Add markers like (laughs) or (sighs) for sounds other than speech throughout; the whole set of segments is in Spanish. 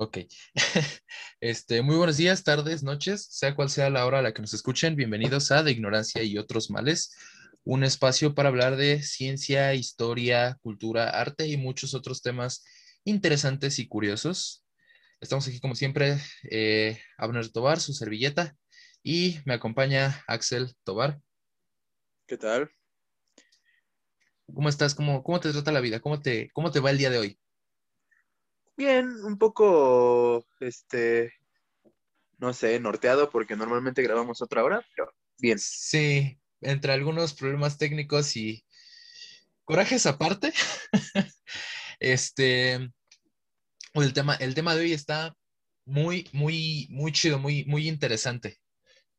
Ok. (laughs) Este, muy buenos días, tardes, noches, sea cual sea la hora a la que nos escuchen. Bienvenidos a De Ignorancia y otros males, un espacio para hablar de ciencia, historia, cultura, arte y muchos otros temas interesantes y curiosos. Estamos aquí como siempre, eh, Abner Tobar, su servilleta, y me acompaña Axel Tobar. ¿Qué tal? ¿Cómo estás? ¿Cómo, cómo te trata la vida? ¿Cómo te, ¿Cómo te va el día de hoy? Bien, un poco, este, no sé, norteado porque normalmente grabamos otra hora, pero bien. Sí, entre algunos problemas técnicos y corajes aparte, (laughs) este, el tema, el tema de hoy está muy, muy, muy chido, muy, muy interesante.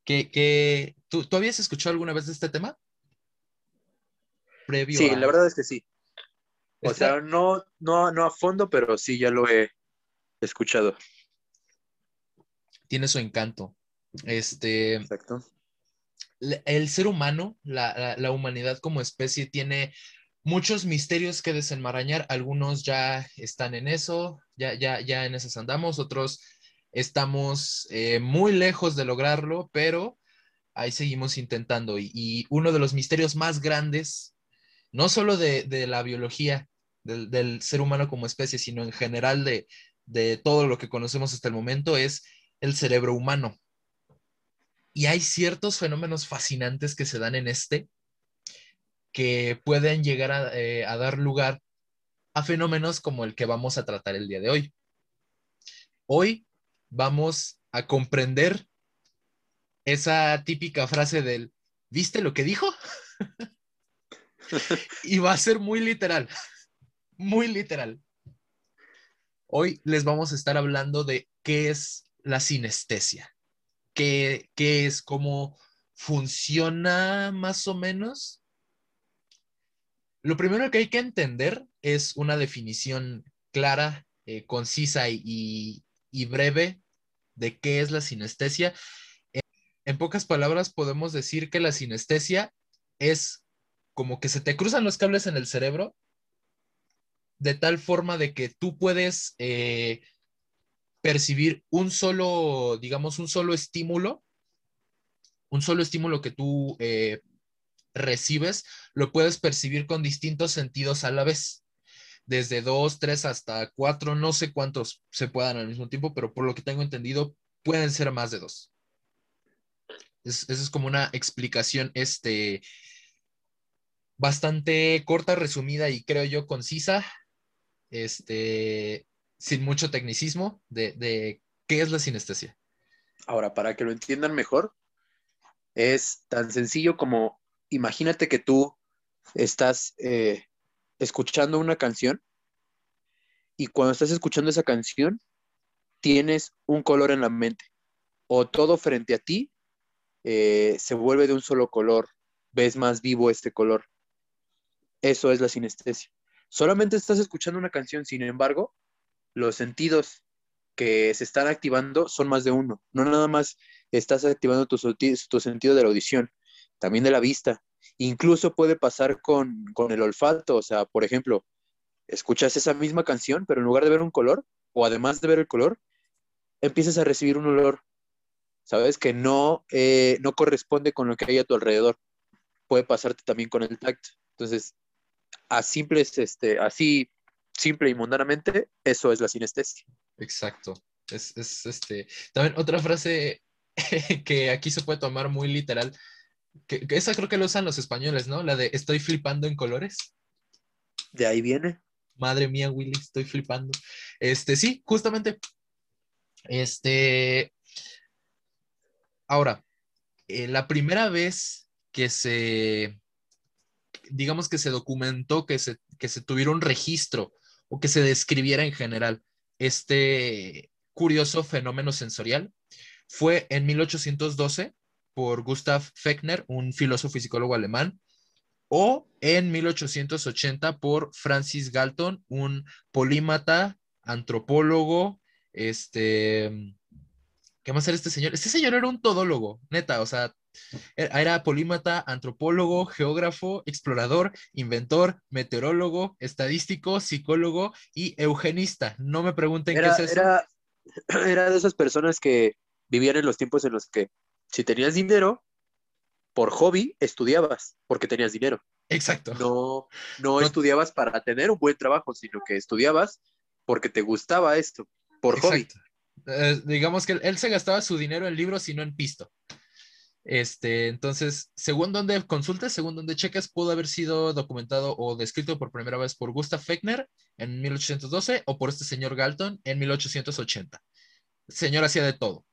¿Qué, ¿tú, ¿Tú habías escuchado alguna vez de este tema? Previo sí, la verdad es que sí. O sea, no, no, no a fondo, pero sí ya lo he escuchado. Tiene su encanto. Este. Exacto. El ser humano, la, la, humanidad como especie, tiene muchos misterios que desenmarañar. Algunos ya están en eso, ya, ya, ya en esos andamos, otros estamos eh, muy lejos de lograrlo, pero ahí seguimos intentando. Y, y, uno de los misterios más grandes, no solo de, de la biología, del, ser humano como especie, sino en general de, de todo lo que conocemos hasta el momento, es el cerebro humano. Y hay ciertos fenómenos fascinantes que se dan en este que pueden llegar a, eh, a, dar lugar a fenómenos como el que vamos a tratar el día de hoy. Hoy vamos a comprender esa típica frase del, ¿viste lo que dijo? (laughs) y va a ser muy literal muy literal. Hoy les vamos a estar hablando de qué es la sinestesia, qué, qué es, cómo funciona más o menos. Lo primero que hay que entender es una definición clara, eh, concisa y, y, breve de qué es la sinestesia. En pocas palabras, podemos decir que la sinestesia es como que se te cruzan los cables en el cerebro de tal forma de que tú puedes eh, percibir un solo, digamos, un solo estímulo, un solo estímulo que tú eh, recibes, lo puedes percibir con distintos sentidos a la vez. Desde dos, tres hasta cuatro, no sé cuántos se puedan al mismo tiempo, pero por lo que tengo entendido, pueden ser más de dos. Esa es como una explicación este, bastante corta, resumida y creo yo concisa este, sin mucho tecnicismo, de, qué es la sinestesia. Ahora, para que lo entiendan mejor, es tan sencillo como imagínate que tú estás eh, escuchando una canción y cuando estás escuchando esa canción tienes un color en la mente o todo frente a ti eh, se vuelve de un solo color, ves más vivo este color. Eso es la sinestesia solamente estás escuchando una canción, sin embargo, los sentidos que se están activando son más de uno. No nada más estás activando tu, sentido de la audición, también de la vista. Incluso puede pasar con, con el olfato, o sea, por ejemplo, escuchas esa misma canción, pero en lugar de ver un color, o además de ver el color, empiezas a recibir un olor, ¿sabes? Que no, eh, no corresponde con lo que hay a tu alrededor. Puede pasarte también con el tacto. Entonces, a simples, este, así simple y mundanamente, eso es la sinestesia. Exacto. Es, es este. También otra frase (laughs) que aquí se puede tomar muy literal, que, esa creo que lo usan los españoles, ¿no? La de estoy flipando en colores. De ahí viene. Madre mía, Willy, estoy flipando. Este, sí, justamente. Este. Ahora, eh, la primera vez que se digamos que se documentó, que se, que se tuviera un registro o que se describiera en general este curioso fenómeno sensorial fue en 1812 por Gustav Fechner, un filósofo y psicólogo alemán, o en 1880 por Francis Galton, un polímata, antropólogo, este, ¿qué más era este señor? Este señor era un todólogo, neta, o sea, era polímata, antropólogo, geógrafo, explorador, inventor, meteorólogo, estadístico, psicólogo y eugenista. No me pregunten qué es eso. (clears throat) era de esas personas que vivían en los tiempos en los que si tenías dinero, por hobby estudiabas, porque tenías dinero. Exacto. No, no, estudiabas para tener un buen trabajo, sino que estudiabas porque te gustaba esto, por hobby. Eh, digamos que él, se gastaba su dinero en libros y no en pisto. Este, entonces, según donde consultes, según donde cheques, pudo haber sido documentado o descrito por primera vez por Gustav Fechner en 1812 o por este señor Galton en 1880. El señor hacía de todo.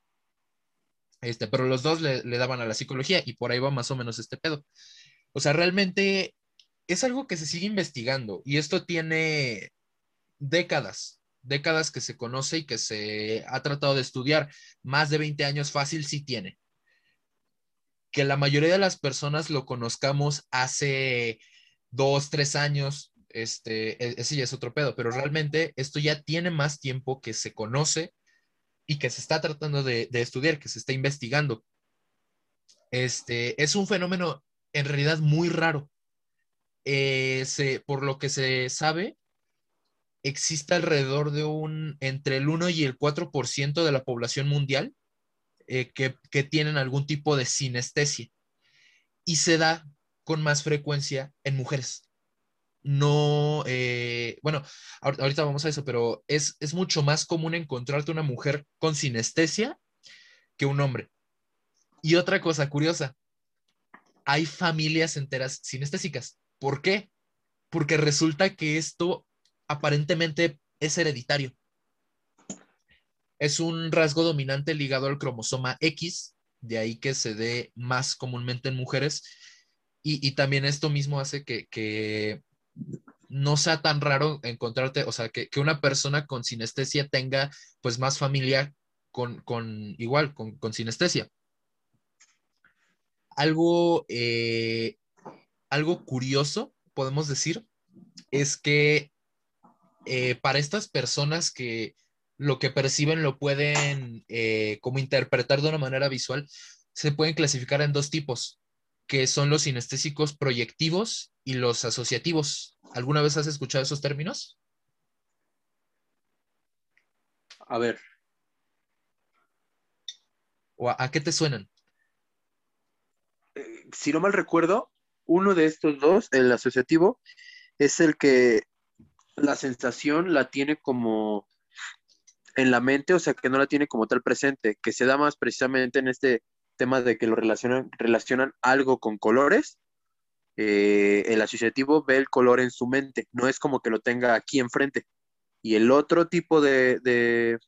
Este, pero los dos le, le, daban a la psicología y por ahí va más o menos este pedo. O sea, realmente es algo que se sigue investigando y esto tiene décadas, décadas que se conoce y que se ha tratado de estudiar. Más de 20 años fácil sí tiene. Que la mayoría de las personas lo conozcamos hace dos, tres años, este, e, ese ya es otro pedo, pero realmente esto ya tiene más tiempo que se conoce y que se está tratando de, estudiar, que se está investigando. Este, es un fenómeno en realidad muy raro. Eh, por lo que se sabe, existe alrededor de un, entre el 1 y el 4% de la población mundial eh, que, tienen algún tipo de sinestesia y se da con más frecuencia en mujeres. No, eh, bueno, ahorita vamos a eso, pero es, es mucho más común encontrarte una mujer con sinestesia que un hombre. Y otra cosa curiosa, hay familias enteras sinestésicas. ¿Por qué? Porque resulta que esto aparentemente es hereditario. Es un rasgo dominante ligado al cromosoma X, de ahí que se dé más comúnmente en mujeres. Y, también esto mismo hace que, no sea tan raro encontrarte, o sea, que, una persona con sinestesia tenga pues más familia con, igual, con, con sinestesia algo, eh, algo curioso, podemos decir, es que eh, para estas personas que lo que perciben lo pueden eh, como interpretar de una manera visual, se pueden clasificar en dos tipos, que son los sinestésicos proyectivos y los asociativos. ¿Alguna vez has escuchado esos términos? A ver. ¿O a qué te suenan? si no mal recuerdo, uno de estos dos, el asociativo, es el que la sensación la tiene como en la mente, o sea, que no la tiene como tal presente, que se da más precisamente en este tema de que lo relacionan, relacionan algo con colores. Eh, el asociativo ve el color en su mente, no es como que lo tenga aquí enfrente. Y el otro tipo de, de,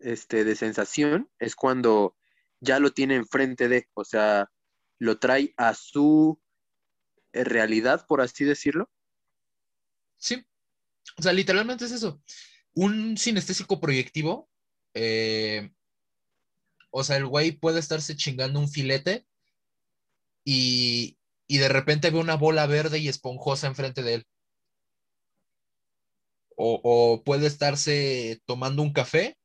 este, de sensación es cuando ya lo tiene enfrente de, o sea, lo trae a su eh, realidad, por así decirlo. Sí, o sea, literalmente es eso. Un sinestésico proyectivo, eh, o sea, el güey puede estarse chingando un filete y, y de repente ve una bola verde y esponjosa enfrente de él. O, o, puede estarse tomando un café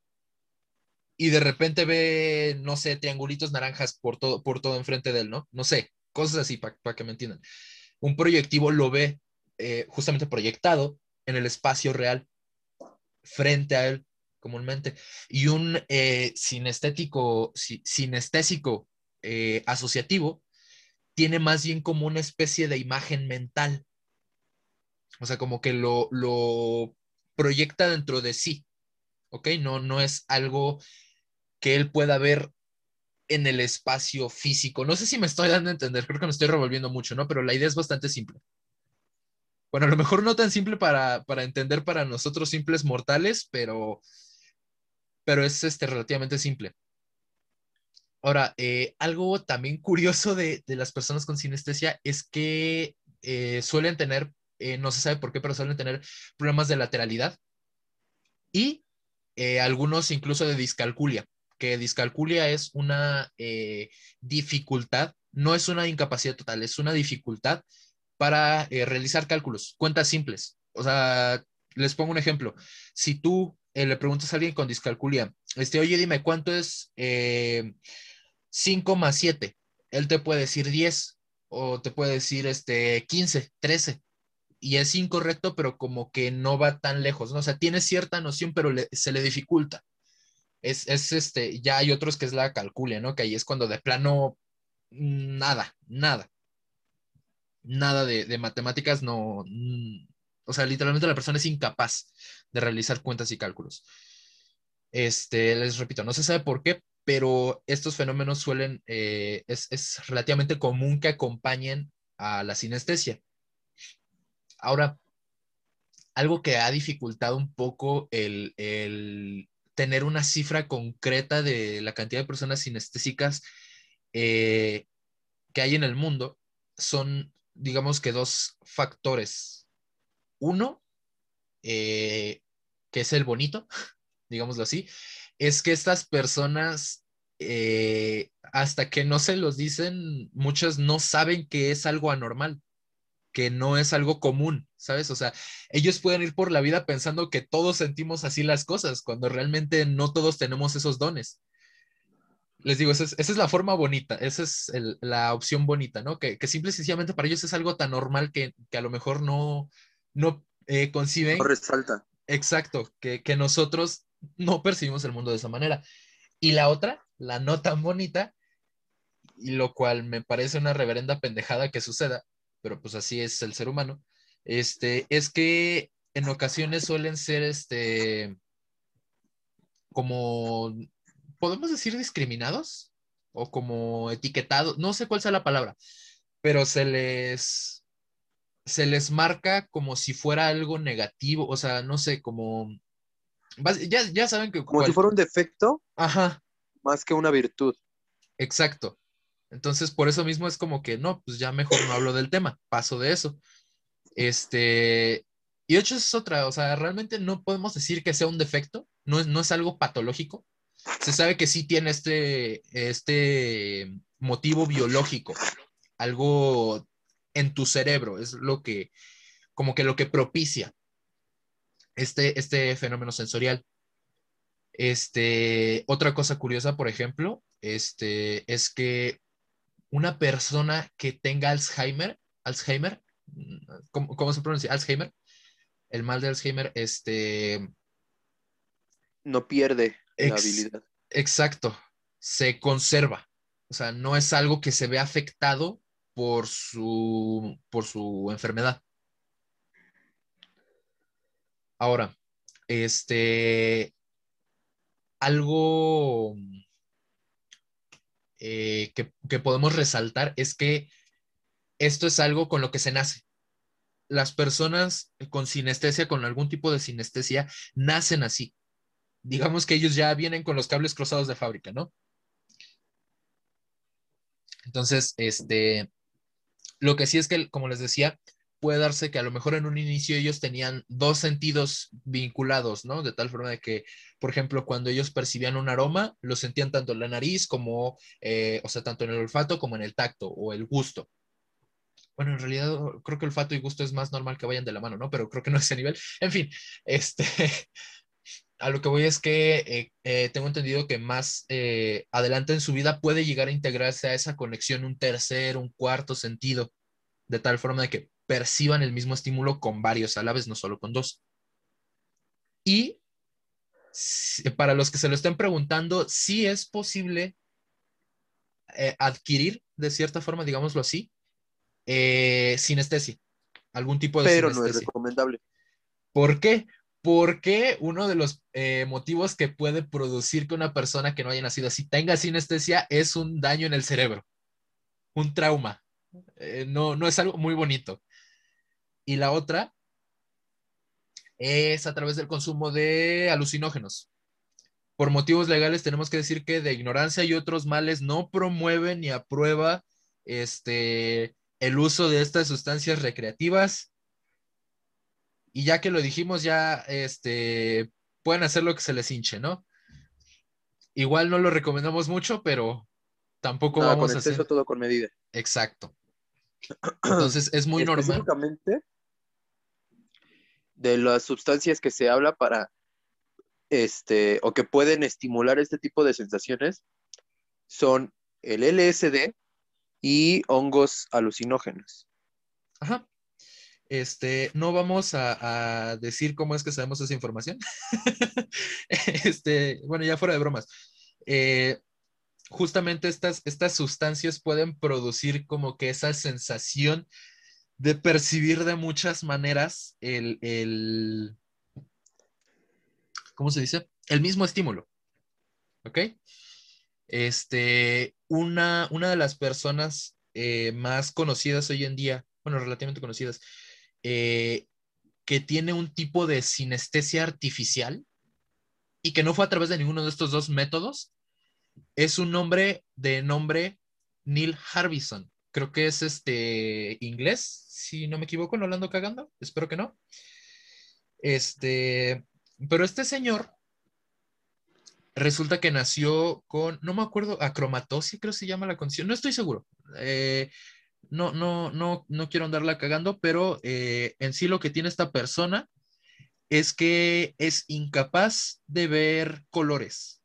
y de repente ve, no sé, triangulitos naranjas por todo, por todo enfrente de él, ¿no? No sé, cosas así para que me entiendan. Un proyectivo lo ve eh, justamente proyectado en el espacio real frente a él comúnmente. Y un eh, sinestético, sinestésico eh, asociativo tiene más bien como una especie de imagen mental. O sea, como que lo, lo proyecta dentro de sí. ¿Ok? No, no es algo que él pueda ver en el espacio físico. No sé si me estoy dando a entender, creo que me estoy revolviendo mucho, ¿no? Pero la idea es bastante simple. Bueno, a lo mejor no tan simple para, entender para nosotros simples mortales, pero, pero es este, relativamente simple. Ahora, eh, algo también curioso de, las personas con sinestesia es que eh, suelen tener, eh, no se sabe por qué, pero suelen tener problemas de lateralidad y algunos incluso de discalculia que discalculia es una eh, dificultad, no es una incapacidad total, es una dificultad para eh, realizar cálculos, cuentas simples. O sea, les pongo un ejemplo. Si tú eh, le preguntas a alguien con discalculia, este, oye, dime, ¿cuánto es 5 más 7? Él te puede decir 10 o te puede decir este, 15, 13. y es incorrecto, pero como que no va tan lejos, ¿no? O sea, tiene cierta noción, pero se le dificulta. Es, es, este, ya hay otros que es la calculia, ¿no? Que ahí es cuando de plano, nada, nada. Nada de, de matemáticas, no. O sea, literalmente la persona es incapaz de realizar cuentas y cálculos. Este, les repito, no se sabe por qué, pero estos fenómenos suelen, eh, es, es, relativamente común que acompañen a la sinestesia. Ahora, algo que ha dificultado un poco el, el tener una cifra concreta de la cantidad de personas sinestésicas eh, que hay en el mundo son, digamos que dos factores. Uno, eh, que es el bonito, (laughs) digámoslo así, es que estas personas, eh, hasta que no se los dicen, muchas no saben que es algo anormal, que no es algo común, ¿sabes? O sea, ellos pueden ir por la vida pensando que todos sentimos así las cosas, cuando realmente no todos tenemos esos dones. Les digo, esa es, la forma bonita, esa es la opción bonita, ¿no? Que, que, simple y sencillamente para ellos es algo tan normal que, que a lo mejor no, no eh, conciben. No resalta. Exacto, que, que nosotros no percibimos el mundo de esa manera. Y la otra, la no tan bonita, y lo cual me parece una reverenda pendejada que suceda, pero pues así es el ser humano, este, es que en ocasiones suelen ser, este, como, podemos decir discriminados o como etiquetados, no sé cuál sea la palabra, pero se les, se les marca como si fuera algo negativo, o sea, no sé, como ya, ya saben que... Como si fuera un defecto. Ajá. Más que una virtud. Exacto. Entonces, por eso mismo es como que, no, pues ya mejor no hablo del tema, paso de eso. Este, y de hecho es otra, o sea, realmente no podemos decir que sea un defecto, no es, no es algo patológico. Se sabe que sí tiene este, este motivo biológico, algo en tu cerebro, es lo que, como que lo que propicia este, este fenómeno sensorial. Este, otra cosa curiosa, por ejemplo, este, es que una persona que tenga Alzheimer, Alzheimer, ¿cómo, se pronuncia? Alzheimer, el mal de Alzheimer, este... No pierde la habilidad. Exacto, se conserva. O sea, no es algo que se ve afectado por su, por su enfermedad. Ahora, este, algo eh, que, podemos resaltar es que esto es algo con lo que se nace. Las personas con sinestesia, con algún tipo de sinestesia, nacen así. Digamos que ellos ya vienen con los cables cruzados de fábrica, ¿no? Entonces, este, lo que sí es que, como les decía, puede darse que a lo mejor en un inicio ellos tenían dos sentidos vinculados, ¿no? De tal forma de que, por ejemplo, cuando ellos percibían un aroma, lo sentían tanto en la nariz como, eh, o sea, tanto en el olfato como en el tacto o el gusto. Bueno, en realidad creo que olfato y gusto es más normal que vayan de la mano, ¿no? Pero creo que no es ese nivel. En fin, este, (laughs) a lo que voy es que eh, eh, tengo entendido que más adelante en su vida puede llegar a integrarse a esa conexión un tercer, un cuarto sentido, de tal forma de que perciban el mismo estímulo con varios a la vez, no solo con dos. Y para los que se lo estén preguntando, sí es posible eh, adquirir, de cierta forma, digámoslo así, eh, sinestesia, algún tipo de Pero no es recomendable. ¿Por qué? Porque uno de los eh, motivos que puede producir que una persona que no haya nacido así tenga sinestesia es un daño en el cerebro, un trauma. no, no es algo muy bonito y la otra es a través del consumo de alucinógenos. Por motivos legales tenemos que decir que de ignorancia y otros males no promueven ni aprueba este, el uso de estas sustancias recreativas. Y ya que lo dijimos, ya este, pueden hacer lo que se les hinche, ¿no? Igual no lo recomendamos mucho, pero tampoco vamos a hacer. todo con medida. Exacto. (clears throat) Entonces es muy normal de las sustancias que se habla para, este, o que pueden estimular este tipo de sensaciones, son el LSD y hongos alucinógenos. Ajá. Este, no vamos a, decir cómo es que sabemos esa información. (laughs) este, bueno, ya fuera de bromas. Eh, justamente estas, estas sustancias pueden producir como que esa sensación de percibir de muchas maneras el, el ¿cómo se dice? El mismo estímulo. ¿Ok? Este, una, una de las personas eh, más conocidas hoy en día, bueno, relativamente conocidas, eh, que tiene un tipo de sinestesia artificial y que no fue a través de ninguno de estos dos métodos, es un hombre de nombre Neil Harbison. Creo que es este inglés, si no me equivoco, no lo ando cagando, espero que no. Este, pero este señor resulta que nació con, no me acuerdo, acromatosis creo se llama la condición, no estoy seguro. Eh, no, no, no, no quiero andarla cagando, pero eh, en sí lo que tiene esta persona es que es incapaz de ver colores.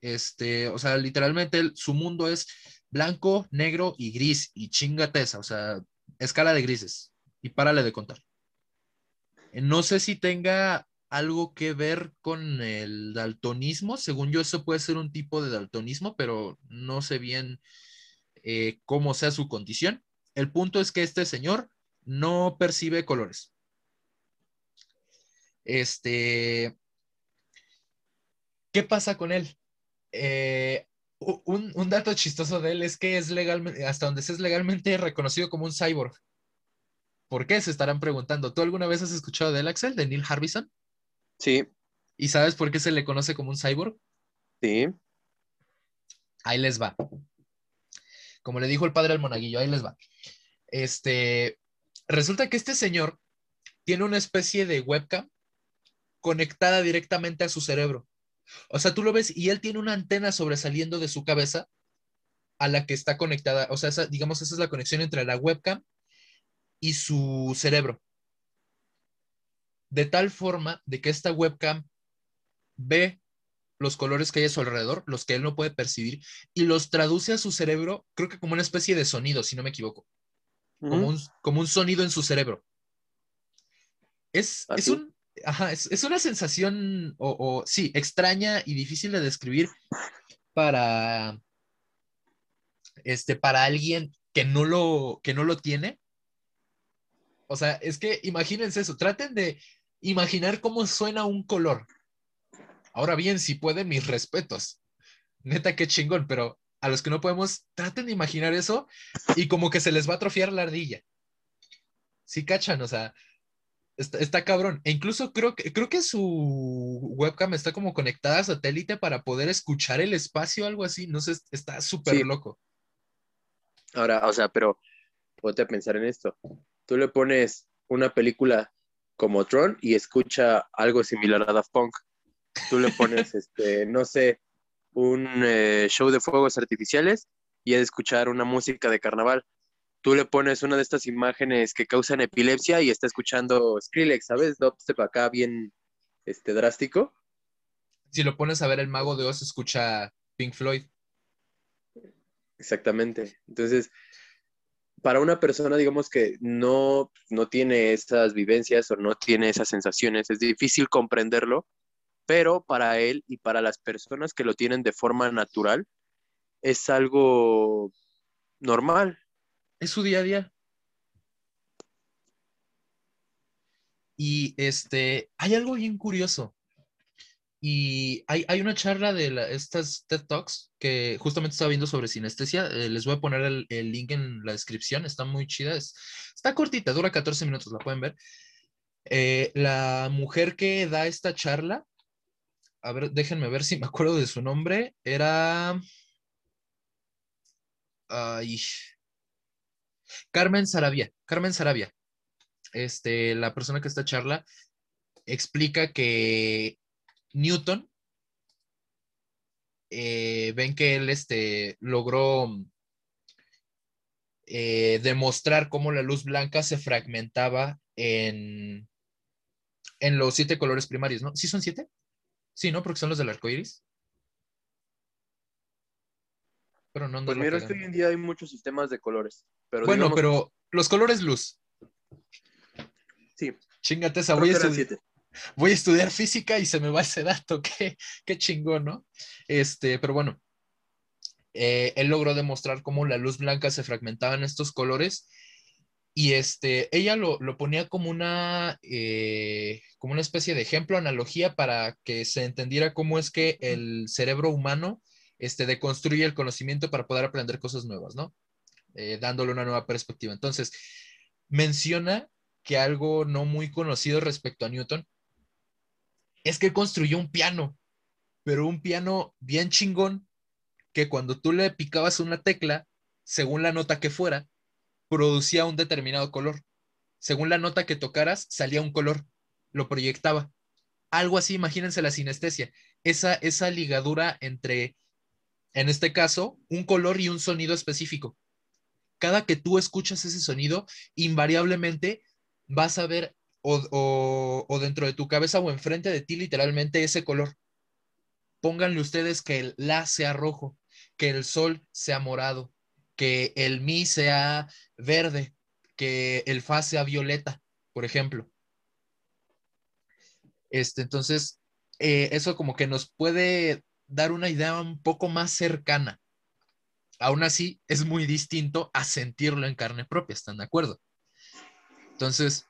Este, o sea, literalmente su mundo es blanco, negro y gris y chingate esa, o sea, escala de grises y párale de contar. No sé si tenga algo que ver con el daltonismo. Según yo, eso puede ser un tipo de daltonismo, pero no sé bien eh, cómo sea su condición. El punto es que este señor no percibe colores. Este, ¿qué pasa con él? Eh, un, dato chistoso de él es que es legalmente, hasta donde se es legalmente reconocido como un cyborg. ¿Por qué? Se estarán preguntando. ¿Tú alguna vez has escuchado del Axel, de Neil Harbison? Sí. ¿Y sabes por qué se le conoce como un cyborg? Sí. Ahí les va. Como le dijo el padre al monaguillo, ahí les va. Este, resulta que este señor tiene una especie de webcam conectada directamente a su cerebro. O sea, tú lo ves y él tiene una antena sobresaliendo de su cabeza a la que está conectada. O sea, digamos, esa es la conexión entre la webcam y su cerebro de tal forma de que esta webcam ve los colores que hay a su alrededor, los que él no puede percibir, y los traduce a su cerebro, creo que como una especie de sonido, si no me equivoco. como, un, como, un, sonido en su cerebro. Es, es un, es, una sensación, o, sí, extraña y difícil de describir para, este, para alguien que no lo, que no lo tiene. O sea, es que imagínense eso, traten de imaginar cómo suena un color. Ahora bien, si pueden, mis respetos. Neta, qué chingón, pero a los que no podemos, traten de imaginar eso y como que se les va a atrofiar la ardilla. Sí, cachan, o sea, está, cabrón. E incluso creo que, creo que su webcam está como conectada a satélite para poder escuchar el espacio, algo así. No sé, está súper loco. Ahora, o sea, pero ponte a pensar en esto. Tú le pones una película como Tron y escucha algo similar a Daft Punk. Tú le pones, (laughs) este, no sé, un eh, show de fuegos artificiales y es de escuchar una música de carnaval. Tú le pones una de estas imágenes que causan epilepsia y está escuchando Skrillex, ¿sabes? Dubstep acá bien este, drástico. Si lo pones a ver el mago de Oz, escucha Pink Floyd. Exactamente. Entonces, para una persona, digamos, que no, no tiene esas vivencias o no tiene esas sensaciones, es difícil comprenderlo, pero para él y para las personas que lo tienen de forma natural, es algo normal. Es su día a día. Y este, hay algo bien curioso. Y hay, una charla de estas TED Talks que justamente estaba viendo sobre sinestesia. Eh, les voy a poner el, link en la descripción. Está muy chida. está cortita, dura 14 minutos, la pueden ver. Eh, la mujer que da esta charla, a ver, déjenme ver si me acuerdo de su nombre. Era. Ay. Carmen Sarabia. Carmen Sarabia. Este, la persona que esta charla explica que Newton, eh, ven que él este, logró eh, demostrar cómo la luz blanca se fragmentaba en, en los siete colores primarios, ¿no? ¿Sí son siete? Sí, ¿no? Porque son los del arco iris. Pero no pues mira, es que hoy en día hay muchos sistemas de colores. bueno, pero los colores luz. Sí. Chingate esa, voy a, estudi- voy a estudiar física y se me va ese dato, (laughs) qué, qué chingón, ¿no? Este, pero bueno, eh, él logró demostrar cómo la luz blanca se fragmentaba en estos colores y este, ella lo, lo ponía como una, eh, como una especie de ejemplo, analogía para que se entendiera cómo es que el cerebro humano este, deconstruye el conocimiento para poder aprender cosas nuevas, ¿no? Eh, dándole una nueva perspectiva. Entonces, menciona que algo no muy conocido respecto a Newton es que construyó un piano, pero un piano bien chingón que cuando tú le picabas una tecla, según la nota que fuera, producía un determinado color. Según la nota que tocaras, salía un color, lo proyectaba. Algo así, imagínense la sinestesia, esa, esa ligadura entre, en este caso, un color y un sonido específico. Cada que tú escuchas ese sonido, invariablemente vas a ver o, o, dentro de tu cabeza o enfrente de ti literalmente ese color. Pónganle ustedes que el la sea rojo, que el sol sea morado, que el mi sea verde, que el fa sea violeta, por ejemplo. Este, entonces, eh, eso como que nos puede dar una idea un poco más cercana. Aún así, es muy distinto a sentirlo en carne propia, ¿están de acuerdo? Entonces,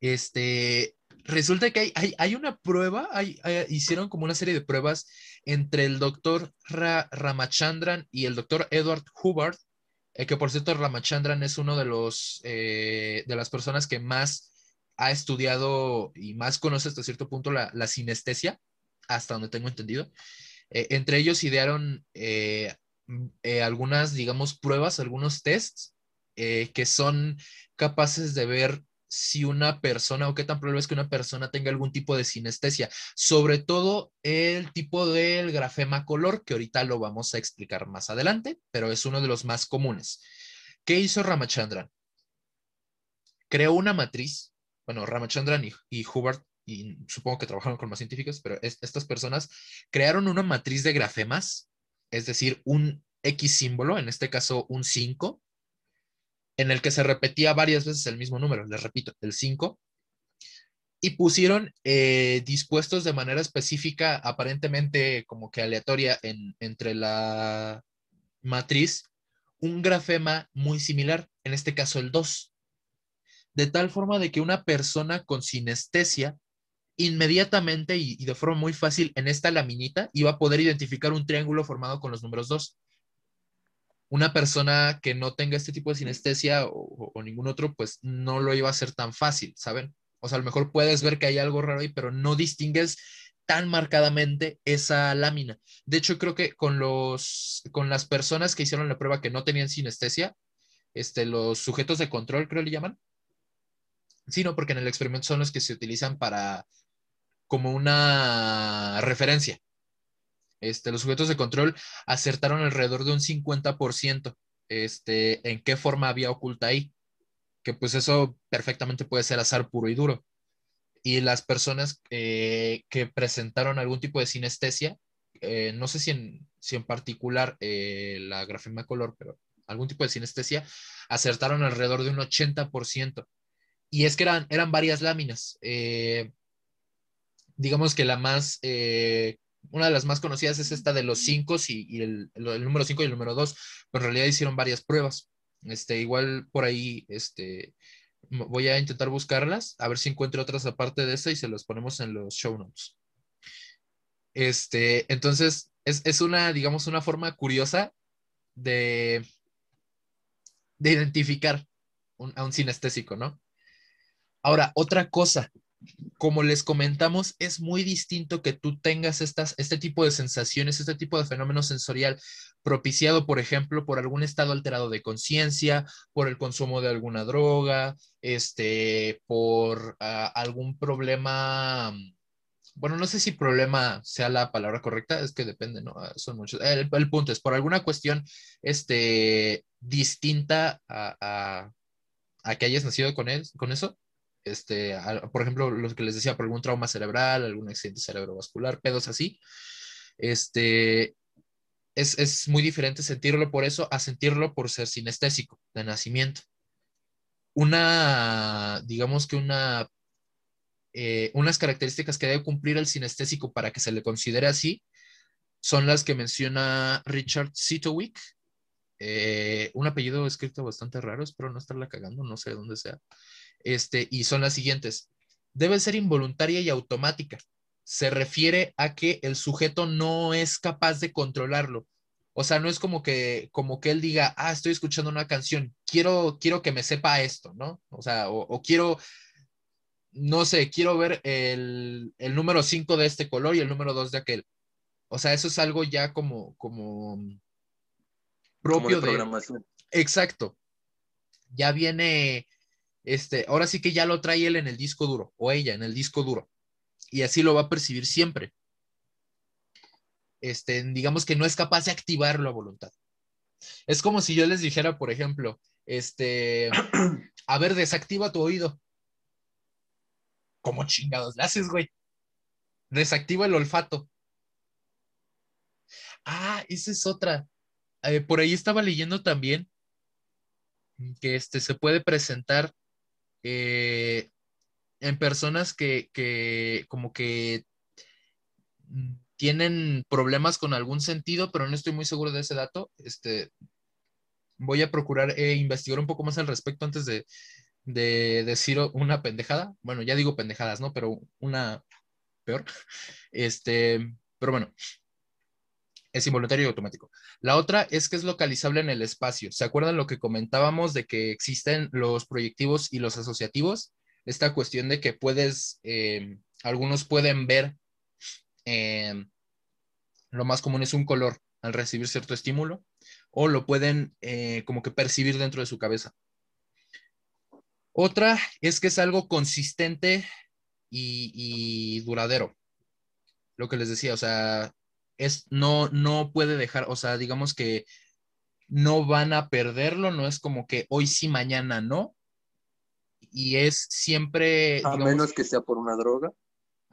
este, resulta que hay, hay, hay una prueba, hay, hicieron como una serie de pruebas entre el doctor Ra, Ramachandran y el doctor Edward Hubbard, eh, que por cierto Ramachandran es uno de los, eh, de las personas que más ha estudiado y más conoce hasta cierto punto la, la sinestesia, hasta donde tengo entendido. Eh, entre ellos idearon eh, algunas, digamos, pruebas, algunos tests eh, que son capaces de ver si una persona o qué tan probable es que una persona tenga algún tipo de sinestesia, sobre todo el tipo del grafema color, que ahorita lo vamos a explicar más adelante, pero es uno de los más comunes. ¿Qué hizo Ramachandran? Creó una matriz, bueno, Ramachandran y, y y supongo que trabajaron con más científicos, pero es, estas personas crearon una matriz de grafemas, es decir, un X símbolo, en este caso un 5, en el que se repetía varias veces el mismo número, les repito, el 5, y pusieron eh, dispuestos de manera específica, aparentemente como que aleatoria en, entre la matriz, un grafema muy similar, en este caso el 2, de tal forma de que una persona con sinestesia inmediatamente y, y de forma muy fácil en esta laminita iba a poder identificar un triángulo formado con los números 2 una persona que no tenga este tipo de sinestesia o, ningún otro, pues no lo iba a hacer tan fácil, ¿saben? O sea, a lo mejor puedes ver que hay algo raro ahí, pero no distingues tan marcadamente esa lámina. De hecho, creo que con los con las personas que hicieron la prueba que no tenían sinestesia, este, los sujetos de control, creo le llaman. Sí, no, porque en el experimento son los que se utilizan para como una referencia. Este, los sujetos de control acertaron alrededor de un 50% este, en qué forma había oculta ahí, que pues eso perfectamente puede ser azar puro y duro. Y las personas eh, que presentaron algún tipo de sinestesia, eh, no sé si en, si en particular eh, la grafema color, pero algún tipo de sinestesia, acertaron alrededor de un 80%. Y es que eran, eran varias láminas. Eh, digamos que la más una de las más conocidas es esta de los 5 y, el, número 5 y el número 2, pero en realidad hicieron varias pruebas. Este, igual por ahí, este, voy a intentar buscarlas, a ver si encuentro otras aparte de esta y se las ponemos en los show notes. Este, entonces, es, es una, digamos, una forma curiosa de, de identificar a un sinestésico, ¿no? Ahora, otra cosa, como les comentamos, es muy distinto que tú tengas estas, este tipo de sensaciones, este tipo de fenómeno sensorial propiciado, por ejemplo, por algún estado alterado de conciencia, por el consumo de alguna droga, este, por uh, algún problema, bueno, no sé si problema sea la palabra correcta, es que depende, ¿no? Son muchos. El, el punto es por alguna cuestión este, distinta a, a, a que hayas nacido con, él, con eso, este, por ejemplo, lo que les decía, por algún trauma cerebral, algún accidente cerebrovascular, pedos así, este, es, es, muy diferente sentirlo por eso a sentirlo por ser sinestésico de nacimiento. una, digamos que una, eh, unas características que debe cumplir el sinestésico para que se le considere así son las que menciona Richard Sitowick, eh, un apellido escrito bastante raro, espero no estarla cagando, no sé de dónde sea. Este, y son las siguientes. Debe ser involuntaria y automática. Se refiere a que el sujeto no es capaz de controlarlo. O sea, no es como que, como que él diga, ah, estoy escuchando una canción, quiero, quiero que me sepa esto, ¿no? O sea, o, quiero, no sé, quiero ver el, el número 5 de este color y el número 2 de aquel. O sea, eso es algo ya como, como propio de, programación. Exacto. Ya viene, este, ahora sí que ya lo trae él en el disco duro, o ella en el disco duro. Y así lo va a percibir siempre este, digamos que no es capaz de activarlo a voluntad. Es como si yo les dijera, por ejemplo, este, (clears throat) a ver, desactiva tu oído. ¿Cómo chingados le haces, güey? Desactiva el olfato. Ah, esa es otra. Eh, por ahí estaba leyendo también que este, se puede presentar eh, en personas que, que como que tienen problemas con algún sentido, pero no estoy muy seguro de ese dato. Este, voy a procurar eh, investigar un poco más al respecto antes de, decir una pendejada. Bueno, ya digo pendejadas, ¿no? Pero una peor. (laughs) Este, pero bueno, es involuntario y automático. La otra es que es localizable en el espacio. ¿Se acuerdan lo que comentábamos de que existen los proyectivos y los asociativos? Esta cuestión de que puedes, eh, algunos pueden ver eh, lo más común es un color al recibir cierto estímulo, o lo pueden eh, como que percibir dentro de su cabeza. Otra es que es algo consistente y, duradero. Lo que les decía, o sea, es, no, no puede dejar, o sea, digamos que no van a perderlo, no es como que hoy sí, mañana no. Y es siempre... A menos que sea por una droga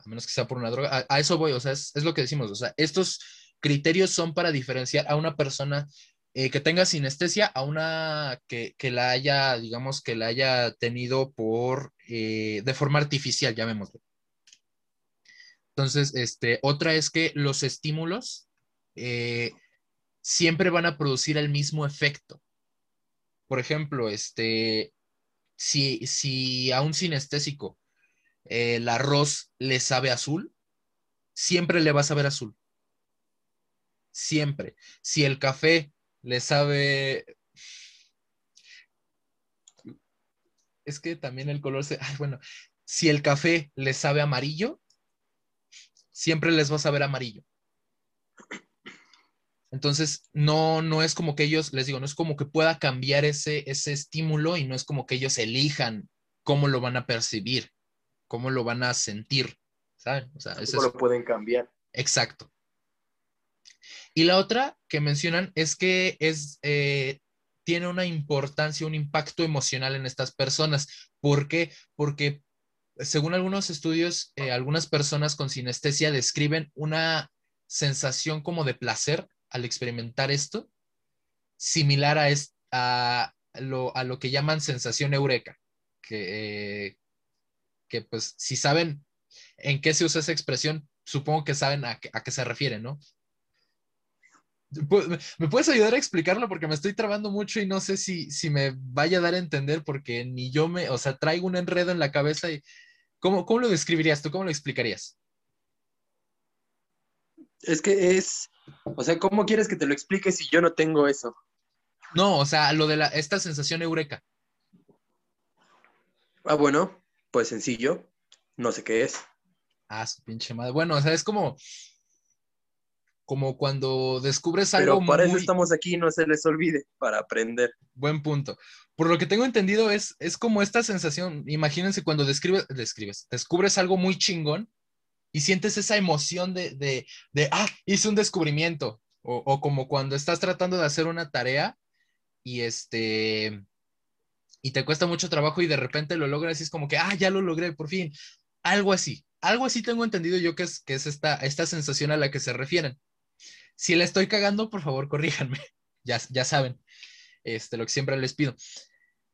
a menos que sea por una droga. A, eso voy, o sea, es, lo que decimos, o sea, estos criterios son para diferenciar a una persona eh, que tenga sinestesia a una que, la haya, digamos, que la haya tenido por, eh, de forma artificial, llamémoslo. Entonces, este, otra es que los estímulos eh, siempre van a producir el mismo efecto. Por ejemplo, este, si, si a un sinestésico el arroz le sabe azul, siempre le va a saber azul. Siempre. Si el café le sabe... Es que también el color se... bueno, si el café le sabe amarillo, siempre les va a saber amarillo. Entonces, no, no es como que ellos, les digo, no es como que pueda cambiar ese, ese estímulo y no es como que ellos elijan cómo lo van a percibir cómo lo van a sentir, ¿saben? O sea, ¿Cómo lo pueden cambiar? Exacto. Y la otra que mencionan es que es, eh, tiene una importancia, un impacto emocional en estas personas. ¿Por qué? Porque según algunos estudios, eh, algunas personas con sinestesia describen una sensación como de placer al experimentar esto, similar a, a, lo, a lo, que llaman sensación eureka, que, eh, que pues si saben en qué se usa esa expresión, supongo que saben a, qué se refiere, ¿no? ¿Me puedes ayudar a explicarlo? Porque me estoy trabando mucho y no sé si, si me vaya a dar a entender porque ni yo me, o sea, traigo un enredo en la cabeza y ¿cómo, cómo lo describirías tú? ¿Cómo lo explicarías? Es que es, o sea, ¿cómo quieres que te lo explique si yo no tengo eso? No, o sea, lo de la, esta sensación eureka. Ah, bueno, pues sencillo, no sé qué es. Ah, su pinche madre. Bueno, o sea, es como, como cuando descubres algo. Pero para eso estamos aquí, no se les olvide, para aprender. Buen punto. Por lo que tengo entendido, es, es como esta sensación. Imagínense cuando describes, describes, descubres algo muy chingón y sientes esa emoción de, de, de ah, hice un descubrimiento. O, o como cuando estás tratando de hacer una tarea y este y te cuesta mucho trabajo y de repente lo logras y es como que, ah, ya lo logré, por fin. Algo así, algo así tengo entendido yo que es, que es esta, esta sensación a la que se refieren. Si la estoy cagando, por favor, corríjanme. (laughs) ya, ya saben, este, lo que siempre les pido.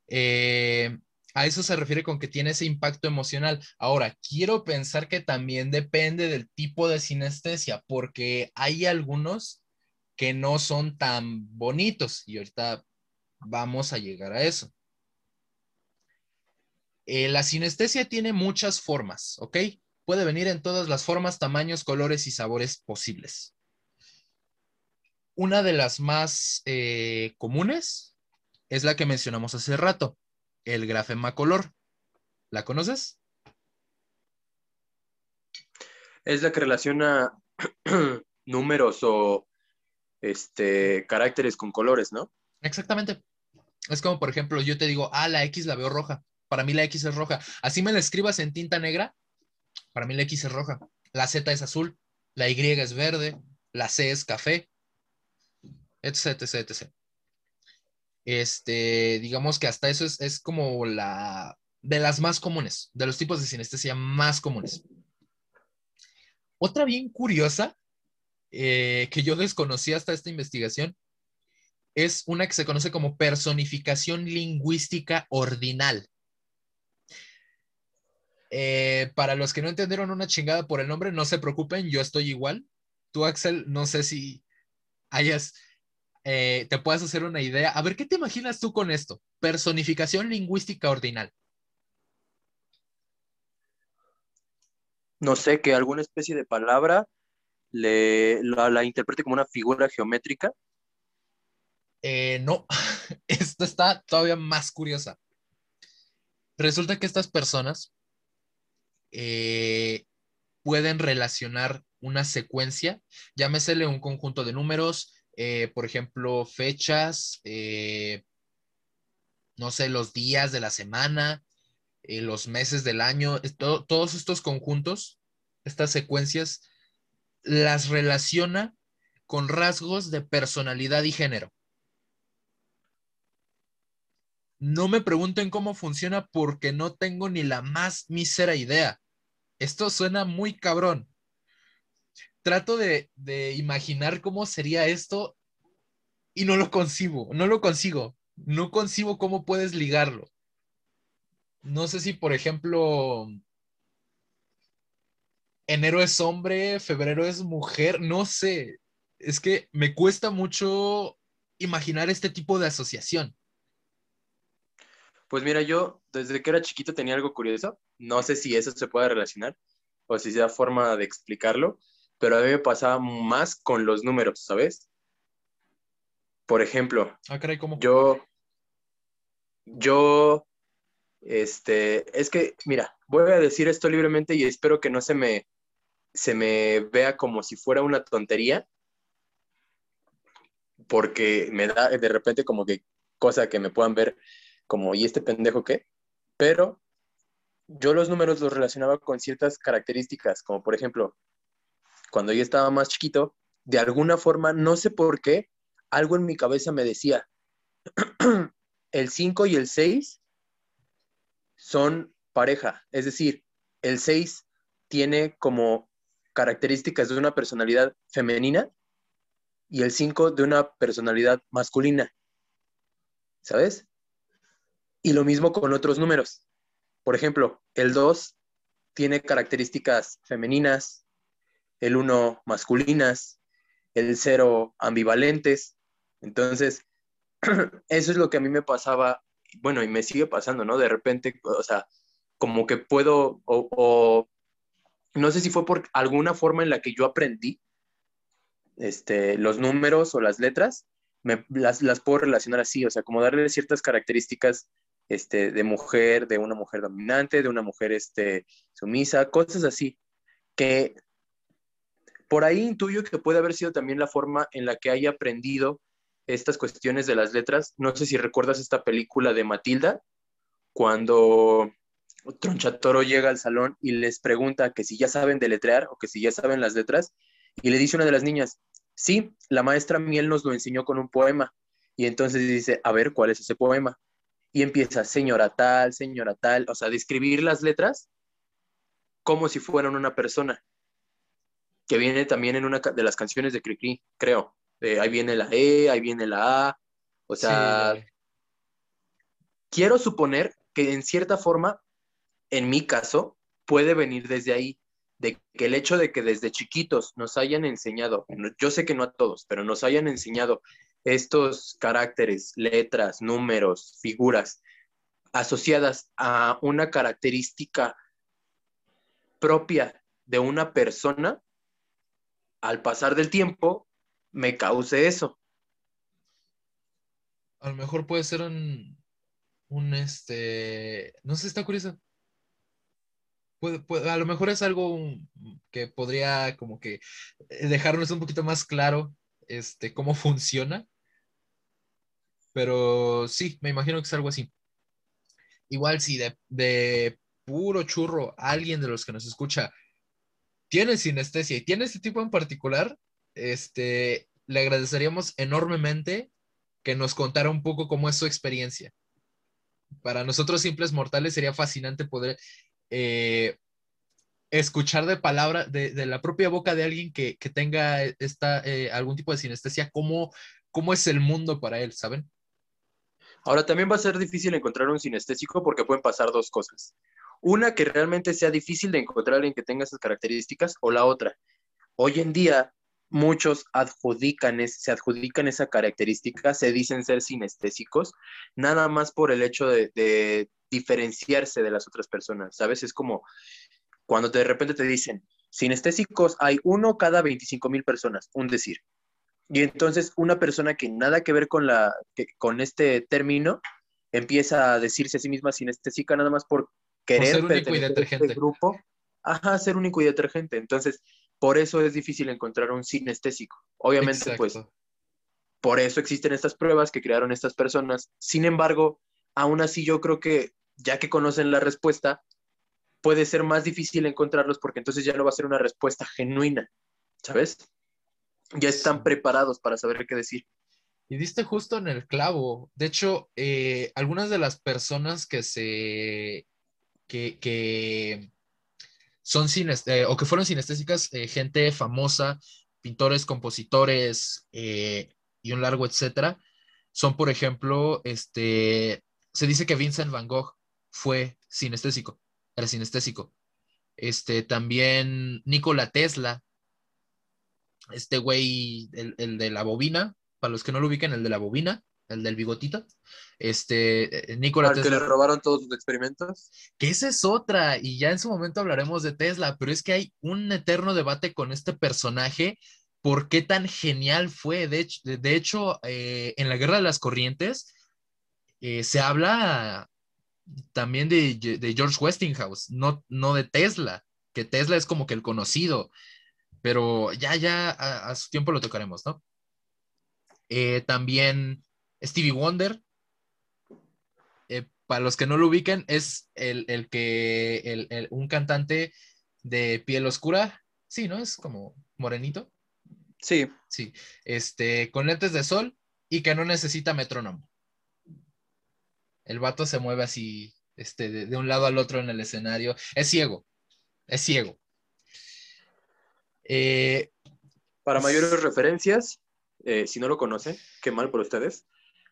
Eh, A eso se refiere con que tiene ese impacto emocional. Ahora, quiero pensar que también depende del tipo de sinestesia, porque hay algunos que no son tan bonitos y ahorita vamos a llegar a eso. Eh, la sinestesia tiene muchas formas, ¿ok? Puede venir en todas las formas, tamaños, colores y sabores posibles. Una de las más eh, comunes es la que mencionamos hace rato, el grafema color. ¿La conoces? Es la que relaciona (clears throat) números o este, caracteres con colores, ¿no? Exactamente. Es como, por ejemplo, yo te digo, ah, la X la veo roja. Para mí la X es roja. Así me la escribas en tinta negra, para mí la X es roja. La Z es azul, la Y es verde, la C es café, etc, etc, etc. Este, digamos que hasta eso es, como la de las más comunes, de los tipos de sinestesia más comunes. Otra bien curiosa eh, que yo desconocí hasta esta investigación es una que se conoce como personificación lingüística ordinal. Eh, para los que no entendieron una chingada por el nombre, no se preocupen, yo estoy igual. Tú, Axel, no sé si hayas eh, te puedas hacer una idea. A ver, ¿qué te imaginas tú con esto? Personificación lingüística ordinal. No sé, que alguna especie de palabra le, la, interprete como una figura geométrica. Eh, no, (laughs) esto está todavía más curiosa. Resulta que estas personas eh, pueden relacionar una secuencia, llámesele un conjunto de números, eh, por ejemplo, fechas, eh, no sé, los días de la semana, eh, los meses del año, todos estos conjuntos, estas secuencias, las relaciona con rasgos de personalidad y género. No me pregunten cómo funciona porque no tengo ni la más mísera idea. Esto suena muy cabrón trato de, imaginar cómo sería esto y no lo concibo, no lo consigo, no concibo cómo puedes ligarlo. No sé si, por ejemplo, enero es hombre, febrero es mujer, no sé. Es que me cuesta mucho imaginar este tipo de asociación. Pues mira, yo desde que era chiquito tenía algo curioso. No sé si eso se puede relacionar o si sea forma de explicarlo, pero a mí me pasaba más con los números, ¿sabes? Por ejemplo, ah, ¿cómo? yo, yo, este, es que, mira, voy a decir esto libremente y espero que no se me, se me vea como si fuera una tontería, porque me da de repente como que cosa que me puedan ver como, ¿y este pendejo qué? Pero yo los números los relacionaba con ciertas características, como por ejemplo, cuando yo estaba más chiquito, de alguna forma, no sé por qué, algo en mi cabeza me decía, (clears throat) el 5 y el 6 son pareja, es decir, el 6 tiene como características de una personalidad femenina y el 5 de una personalidad masculina, ¿sabes? Y lo mismo con otros números. Por ejemplo, el 2 tiene características femeninas, el 1 masculinas, el 0 ambivalentes. Entonces, (clears throat) eso es lo que a mí me pasaba, bueno, y me sigue pasando, ¿no? De repente, o sea, como que puedo, o, no sé si fue por alguna forma en la que yo aprendí este, los números o las letras, me, las, las puedo relacionar así, o sea, como darle ciertas características este, de mujer, de una mujer dominante, de una mujer este, sumisa, cosas así, que por ahí intuyo que puede haber sido también la forma en la que haya aprendido estas cuestiones de las letras. No sé si recuerdas esta película de Matilda, cuando Tronchatoro llega al salón y les pregunta que si ya saben deletrear o que si ya saben las letras, y le dice una de las niñas, sí, la maestra Miel nos lo enseñó con un poema. Y entonces dice, a ver, ¿cuál es ese poema? Y empieza, señora tal, señora tal, o sea, describir las letras como si fueran una persona que viene también en una de las canciones de Cricri, creo. ahí viene la E, ahí viene la A. O sea, quiero suponer que en cierta forma, en mi caso, puede venir desde ahí, de que el hecho de que desde chiquitos nos hayan enseñado, yo sé que no a todos, pero nos hayan enseñado estos caracteres, letras, números, figuras asociadas a una característica propia de una persona, al pasar del tiempo, me cause eso. A lo mejor puede ser un, un este, no sé, está curioso. a lo mejor es algo que podría como que dejarnos un poquito más claro este, cómo (laughs) funciona. Pero sí, me imagino que es algo así. Igual si de, de puro churro alguien de los que nos escucha tiene sinestesia y tiene este tipo en particular, este, le agradeceríamos enormemente que nos contara un poco cómo es su experiencia. Para nosotros simples mortales sería fascinante poder eh, escuchar de palabra, de, la propia boca de alguien que, tenga esta, eh, algún tipo de sinestesia, cómo, cómo es el mundo para él, ¿saben? Ahora también va a ser difícil encontrar un sinestésico porque pueden pasar dos cosas. Una, que realmente sea difícil de encontrar alguien que tenga esas características, o la otra. Hoy en día, muchos adjudican, se adjudican esa característica, se dicen ser sinestésicos, nada más por el hecho de, diferenciarse de las otras personas, ¿sabes? Es como cuando de repente te dicen, sinestésicos hay uno cada 25 mil personas, un decir. Y entonces una persona que nada que ver con, la, con este término empieza a decirse a sí misma sinestésica nada más por querer ser único y este detergente. grupo, ajá, ser único y detergente. Entonces, por eso es difícil encontrar un sinestésico. Obviamente, pues, por eso existen estas pruebas que crearon estas personas. Sin embargo, aún así yo creo que ya que conocen la respuesta, puede ser más difícil encontrarlos porque entonces ya no va a ser una respuesta genuina, ¿sabes? Ya están preparados para saber qué decir. Y diste justo en el clavo. De hecho, eh, algunas de las personas que se que, son eh, o que fueron sinestésicas, eh, gente famosa, pintores, compositores eh, y un largo etcétera, son, por ejemplo, este, se dice que Vincent Van Gogh fue sinestésico, era sinestésico. Este, también Nikola Tesla, este güey, el, el de la bobina, para los que no lo ubiquen, el de la bobina, el del bigotito. Este, eh, Nikola Tesla. que le robaron todos sus experimentos? Que esa es otra, y ya en su momento hablaremos de Tesla, pero es que hay un eterno debate con este personaje. ¿Por qué tan genial fue? De hecho, de hecho eh, en la Guerra de las Corrientes eh, se habla también de, de, George Westinghouse, no, no de Tesla, que Tesla es como que el conocido, pero ya, ya a, a su tiempo lo tocaremos, ¿no? también Stevie Wonder, eh, para los que no lo ubiquen, es el, que, un cantante de piel oscura, sí, ¿no? Es como morenito. Sí. Sí, este, con lentes de sol y que no necesita metrónomo. El vato se mueve así, este, de, un lado al otro en el escenario. Es ciego, es ciego. Eh, para mayores referencias, eh, si no lo conocen, qué mal por ustedes,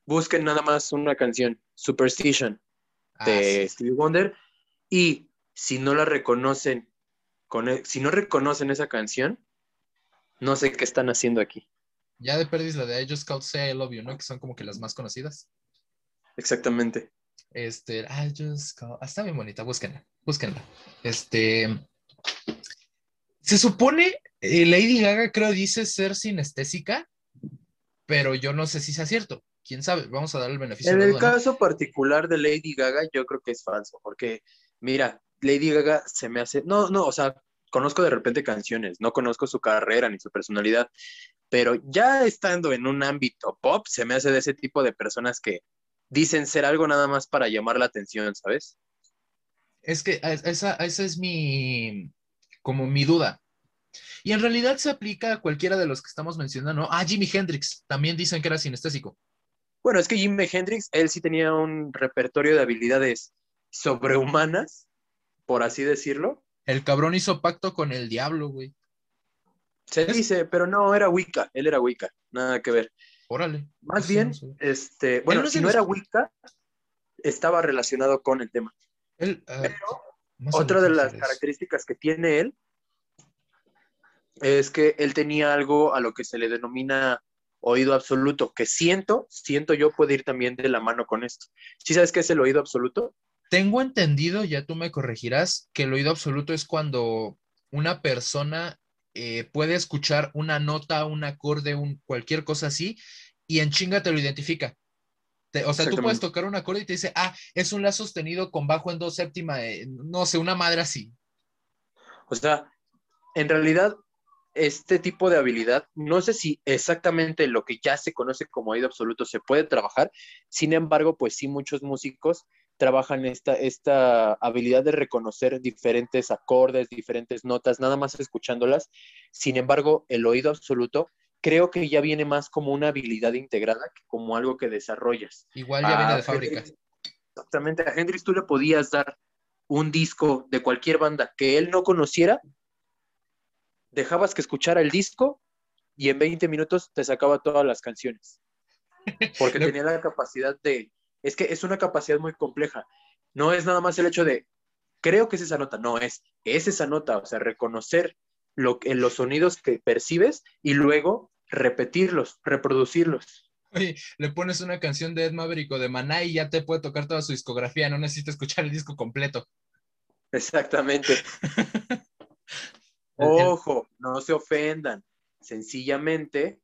busquen nada más una canción, Superstition, ah, de Stevie Wonder, y si no la reconocen, con, e, si no reconocen esa canción, no sé qué están haciendo aquí. Ya de perdis la de I Just Called Say I Love You, ¿no? Que son como que las más conocidas. Exactamente. Este, I Just Called... Ah, está bien bonita, búsquenla, búsquenla. Este... Se supone, eh, Lady Gaga creo dice ser sinestésica, pero yo no sé si sea cierto quién sabe, vamos a dar el beneficio. En el caso particular de Lady Gaga, yo creo que es falso, porque mira, Lady Gaga se me hace, no, no, o sea, conozco de repente canciones, no conozco su carrera ni su personalidad, pero ya estando en un ámbito pop, se me hace de ese tipo de personas que dicen ser algo nada más para llamar la atención, ¿sabes? Es que esa, esa es mi, como mi duda. Y en realidad se aplica a cualquiera de los que estamos mencionando. Ah, Jimi Hendrix, también dicen que era sinestésico. Bueno, es que Jimi Hendrix, él sí tenía un repertorio de habilidades sobrehumanas, por así decirlo. El cabrón hizo pacto con el diablo, güey. Se dice, pero no, era Wicca, él era Wicca, nada que ver. Órale. Más bien, este, bueno, si no era Wicca, estaba relacionado con el tema. Él, ah, Pero otra de las características que tiene él es que él tenía algo a lo que se le denomina oído absoluto, que siento, siento yo puede ir también de la mano con esto. ¿Sí sabes qué es el oído absoluto? Tengo entendido, ya tú me corregirás, que el oído absoluto es cuando una persona eh, puede escuchar una nota, un acorde, un, cualquier cosa así, y en chinga te lo identifica. Te- o sea, tú puedes tocar un acorde y te dice, ah, es un la sostenido con bajo en do séptima, eh, no sé, una madre así. O sea, en realidad, este tipo de habilidad, no sé si exactamente lo que ya se conoce como oído absoluto se puede trabajar, sin embargo, pues sí, muchos músicos trabajan esta, esta habilidad de reconocer diferentes acordes, diferentes notas, nada más escuchándolas. Sin embargo, el oído absoluto creo que ya viene más como una habilidad integrada que como algo que desarrollas. Igual ya viene de fábrica. Exactamente, a Hendrix tú le podías dar un disco de cualquier banda que él no conociera, dejabas que escuchara el disco y en 20 minutos te sacaba todas las canciones. Porque tenía la capacidad de, es que es una capacidad muy compleja. No es nada más el hecho de, creo que es esa nota, no, es, es esa nota, o sea, reconocer lo, que- los sonidos que percibes y luego repetirlos, reproducirlos. Oye, le pones una canción de Ed Maverick o de Maná y ya te puede tocar toda su discografía, no necesitas escuchar el disco completo. Exactamente. (laughs) Ojo, no se ofendan. Sencillamente,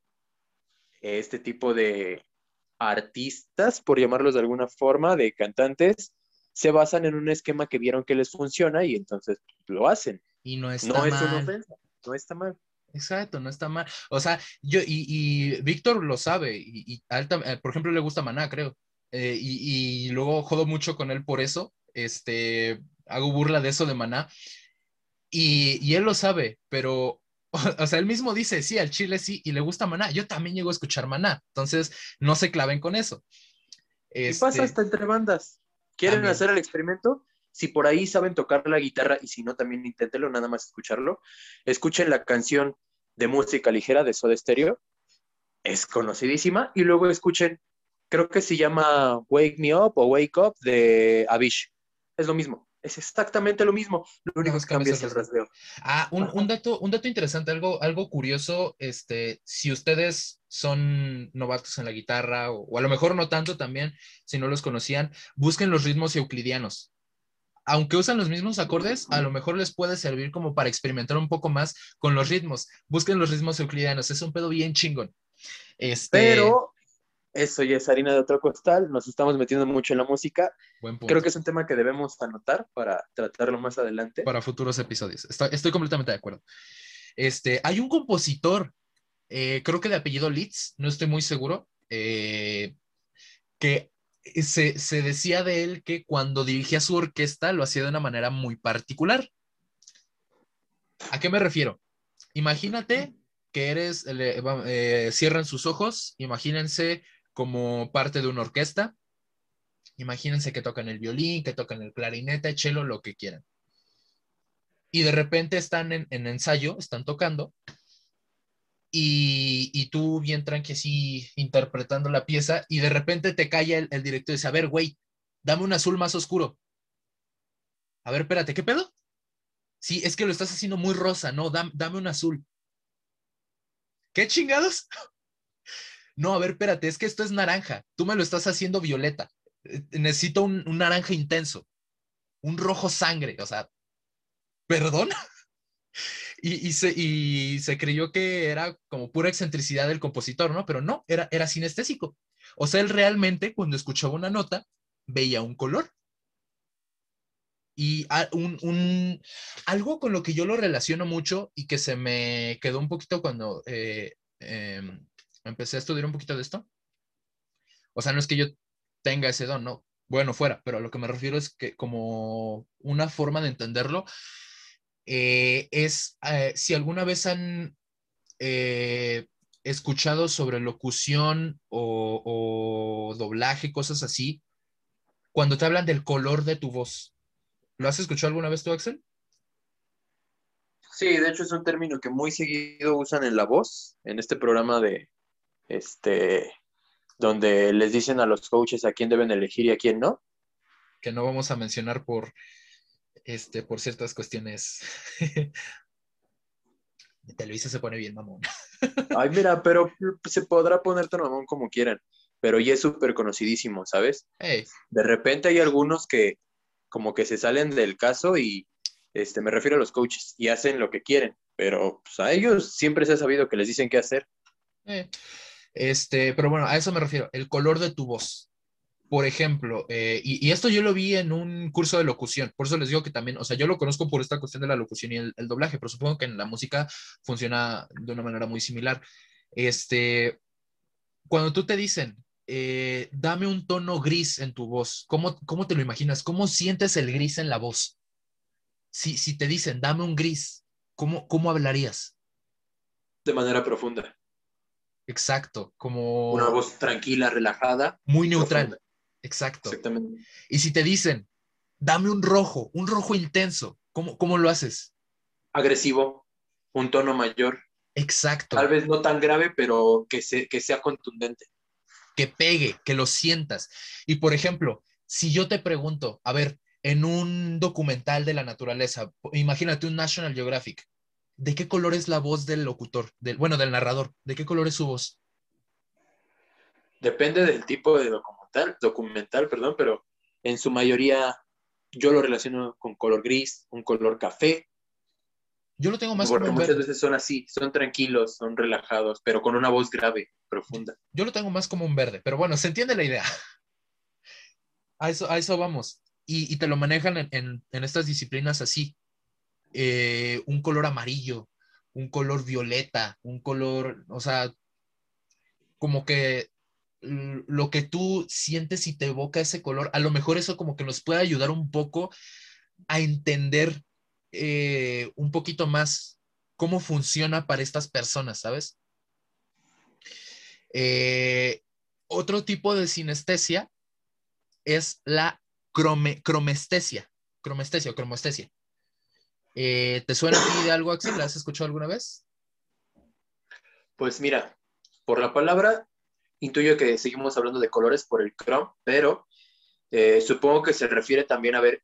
este tipo de artistas, por llamarlos de alguna forma, de cantantes, se basan en un esquema que vieron que les funciona y entonces lo hacen. y no está No es una ofensa, no está mal. Exacto, no está mal. O sea, yo, y, y Víctor lo sabe, y, y a él tam- eh, por ejemplo, le gusta Maná, creo. Eh, y, y luego jodo mucho con él por eso. Este, hago burla de eso de Maná. Y, y él lo sabe, pero, (laughs) o sea, él mismo dice, sí, al Chile sí, y le gusta Maná. Yo también llego a escuchar Maná. Entonces, no se claven con eso. Y pasa Este, hasta entre bandas. ¿Quieren También. hacer el experimento? Si por ahí saben tocar la guitarra y si no, también inténtenlo, nada más escucharlo. Escuchen la canción de música ligera de Soda Stereo. Es conocidísima. Y luego escuchen, creo que se llama Wake Me Up o Wake Up de Avish. Es lo mismo. Es exactamente lo mismo. Lo único más que cambia es el rasgueo. Ah, un, un dato, un dato interesante, algo, algo curioso, este, si ustedes son novatos en la guitarra, o, o a lo mejor no tanto también, si no los conocían, busquen los ritmos euclidianos. Aunque usan los mismos acordes, a lo mejor les puede servir como para experimentar un poco más con los ritmos. Busquen los ritmos euclidianos, es un pedo bien chingón. Este, Pero eso ya es harina de otro costal. Nos estamos metiendo mucho en la música. buen punto. Creo que es un tema que debemos anotar para tratarlo más adelante. para futuros episodios. Estoy, estoy completamente de acuerdo. Este, hay un compositor, eh, creo que de apellido Litz, no estoy muy seguro, eh, que se, se decía de él que cuando dirigía su orquesta lo hacía de una manera muy particular. ¿A qué me refiero? Imagínate que eres, le- eh, cierran sus ojos, imagínense como parte de una orquesta, imagínense que tocan el violín, que tocan el clarinete, cello, lo que quieran. Y de repente están en, en ensayo, están tocando, y, tú bien tranqui así interpretando la pieza, y de repente te calla el, director y dice, a ver, güey, dame un azul más oscuro. A ver, espérate, ¿qué pedo? Sí, es que lo estás haciendo muy rosa, no, dam- dame un azul. ¿Qué chingados? No, a ver, espérate, es que esto es naranja. Tú me lo estás haciendo violeta. Eh, Necesito un, naranja intenso. Un rojo sangre. O sea, ¿perdón? (laughs) Y, se, creyó que era como pura excentricidad del compositor, ¿no? Pero no, era, era sinestésico. O sea, él realmente cuando escuchaba una nota veía un color. Y a- un, un- algo con lo que yo lo relaciono mucho y que se me quedó un poquito cuando eh, em, empecé a estudiar un poquito de esto. O sea, no es que yo tenga ese don, no. Bueno, fuera, pero a lo que me refiero es que como una forma de entenderlo eh, es eh, si alguna vez han eh, escuchado sobre locución o, o doblaje, cosas así, cuando te hablan del color de tu voz. ¿Lo has escuchado alguna vez tú, Axel? Sí, de hecho es un término que muy seguido usan en La Voz, en este programa de, este, donde les dicen a los coaches a quién deben elegir y a quién no. que no vamos a mencionar por, este, por ciertas cuestiones. (laughs) Televisa se pone bien mamón. (laughs) Ay, mira, pero se podrá poner tan mamón como quieran, pero ya es súper conocidísimo, ¿sabes? De repente hay algunos que como que se salen del caso y este, me refiero a los coaches y hacen lo que quieren, pero pues, a ellos siempre se ha sabido que les dicen qué hacer. Eh, este, pero bueno, a eso me refiero, el color de tu voz por ejemplo, eh, y, esto yo lo vi en un curso de locución, por eso les digo que también, o sea, yo lo conozco por esta cuestión de la locución y el, doblaje, pero supongo que en la música funciona de una manera muy similar. Este, cuando tú te dicen, eh, dame un tono gris en tu voz, ¿cómo, ¿cómo te lo imaginas? ¿Cómo sientes el gris en la voz? Si, si te dicen, dame un gris, ¿cómo, cómo hablarías? De manera profunda. Exacto, como... Una voz tranquila, relajada. Muy neutral. Exacto. Exactamente. Y si te dicen, dame un rojo, un rojo intenso, ¿cómo, cómo lo haces? Agresivo, un tono mayor. Exacto. Tal vez no tan grave, pero que, que sea contundente. Que pegue, que lo sientas. Y por ejemplo, si yo te pregunto, a ver, en un documental de la naturaleza, imagínate un National Geographic, ¿de qué color es la voz del locutor, del, bueno, del narrador? ¿De qué color es su voz? Depende del tipo de documental documental, perdón, pero en su mayoría yo lo relaciono con color gris, un color café. Yo lo tengo más Porque muchas veces son así, son tranquilos, son relajados, pero con una voz grave, profunda. Yo lo tengo más como un verde, pero bueno, se entiende la idea. (laughs) A eso, a eso vamos. Y, te lo manejan en, estas disciplinas así. Eh, un color amarillo, un color violeta, un color, o sea, como que lo que tú sientes y te evoca ese color, a lo mejor eso como que nos puede ayudar un poco a entender eh, un poquito más cómo funciona para estas personas, ¿sabes? Eh, otro tipo de sinestesia es la cromestesia, cromestesia o cromestesia. Eh, ¿Te suena a ti de algo, Axel? ¿La has escuchado alguna vez? Pues mira, por la palabra Intuyo que seguimos hablando de colores por el Chrome, pero eh, supongo que se refiere también a ver,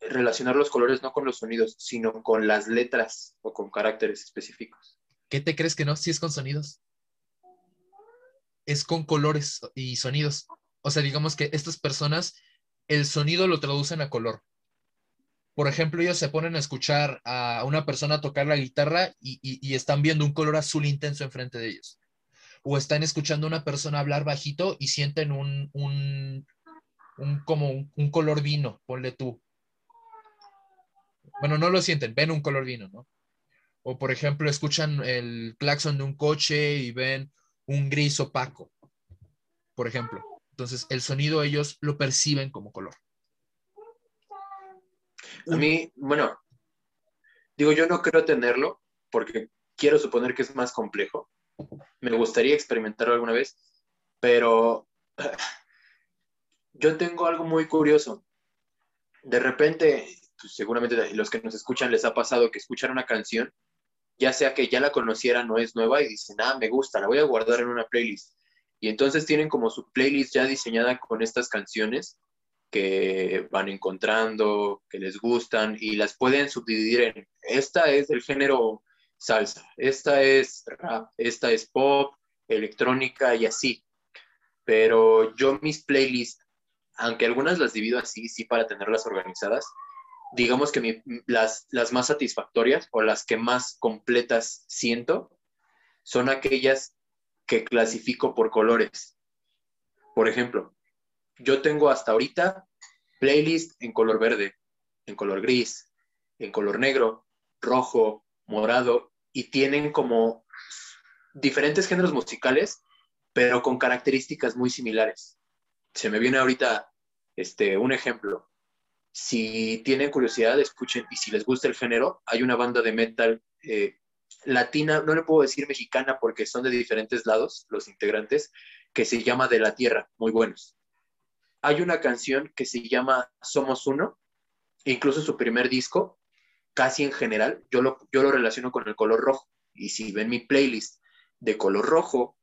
relacionar los colores no con los sonidos, sino con las letras o con caracteres específicos. ¿Qué te crees que no? Si es con sonidos. Es con colores y sonidos. O sea, digamos que estas personas, el sonido lo traducen a color. Por ejemplo, ellos se ponen a escuchar a una persona tocar la guitarra y, están viendo un color azul intenso enfrente de ellos o están escuchando a una persona hablar bajito y sienten un, un, como un, color vino, ponle tú. Bueno, no lo sienten, ven un color vino, ¿no? O por ejemplo, escuchan el claxon de un coche y ven un gris opaco, por ejemplo. Entonces, el sonido ellos lo perciben como color. A mí, bueno, digo, yo no creo tenerlo porque quiero suponer que es más complejo, me gustaría experimentarlo alguna vez, pero (sighs) yo tengo algo muy curioso. De repente, pues, seguramente los que nos escuchan les ha pasado que escuchan una canción, ya sea que ya la conocieran no es nueva y dicen, ah, me gusta, la voy a guardar en una playlist. Y entonces tienen como su playlist ya diseñada con estas canciones que van encontrando, que les gustan y las pueden subdividir en, esta es del género salsa, esta es rap, esta es pop, electrónica y así. Pero yo mis playlists, aunque algunas las divido así, sí para tenerlas organizadas, digamos que las, las más satisfactorias o las que más completas siento son aquellas que clasifico por colores. Por ejemplo, yo tengo hasta ahorita playlist en color verde, en color gris, en color negro, rojo, morado y tienen como diferentes géneros musicales, pero con características muy similares. Se me viene ahorita este, un ejemplo. Si tienen curiosidad, escuchen, y si les gusta el género, hay una banda de metal eh, latina, no le puedo decir mexicana porque son de diferentes lados los integrantes, que se llama De la Tierra, muy buenos. Hay una canción que se llama Somos Uno, incluso su primer disco, casi en general, yo lo, yo lo relaciono con el color rojo. Y si ven mi playlist de color rojo,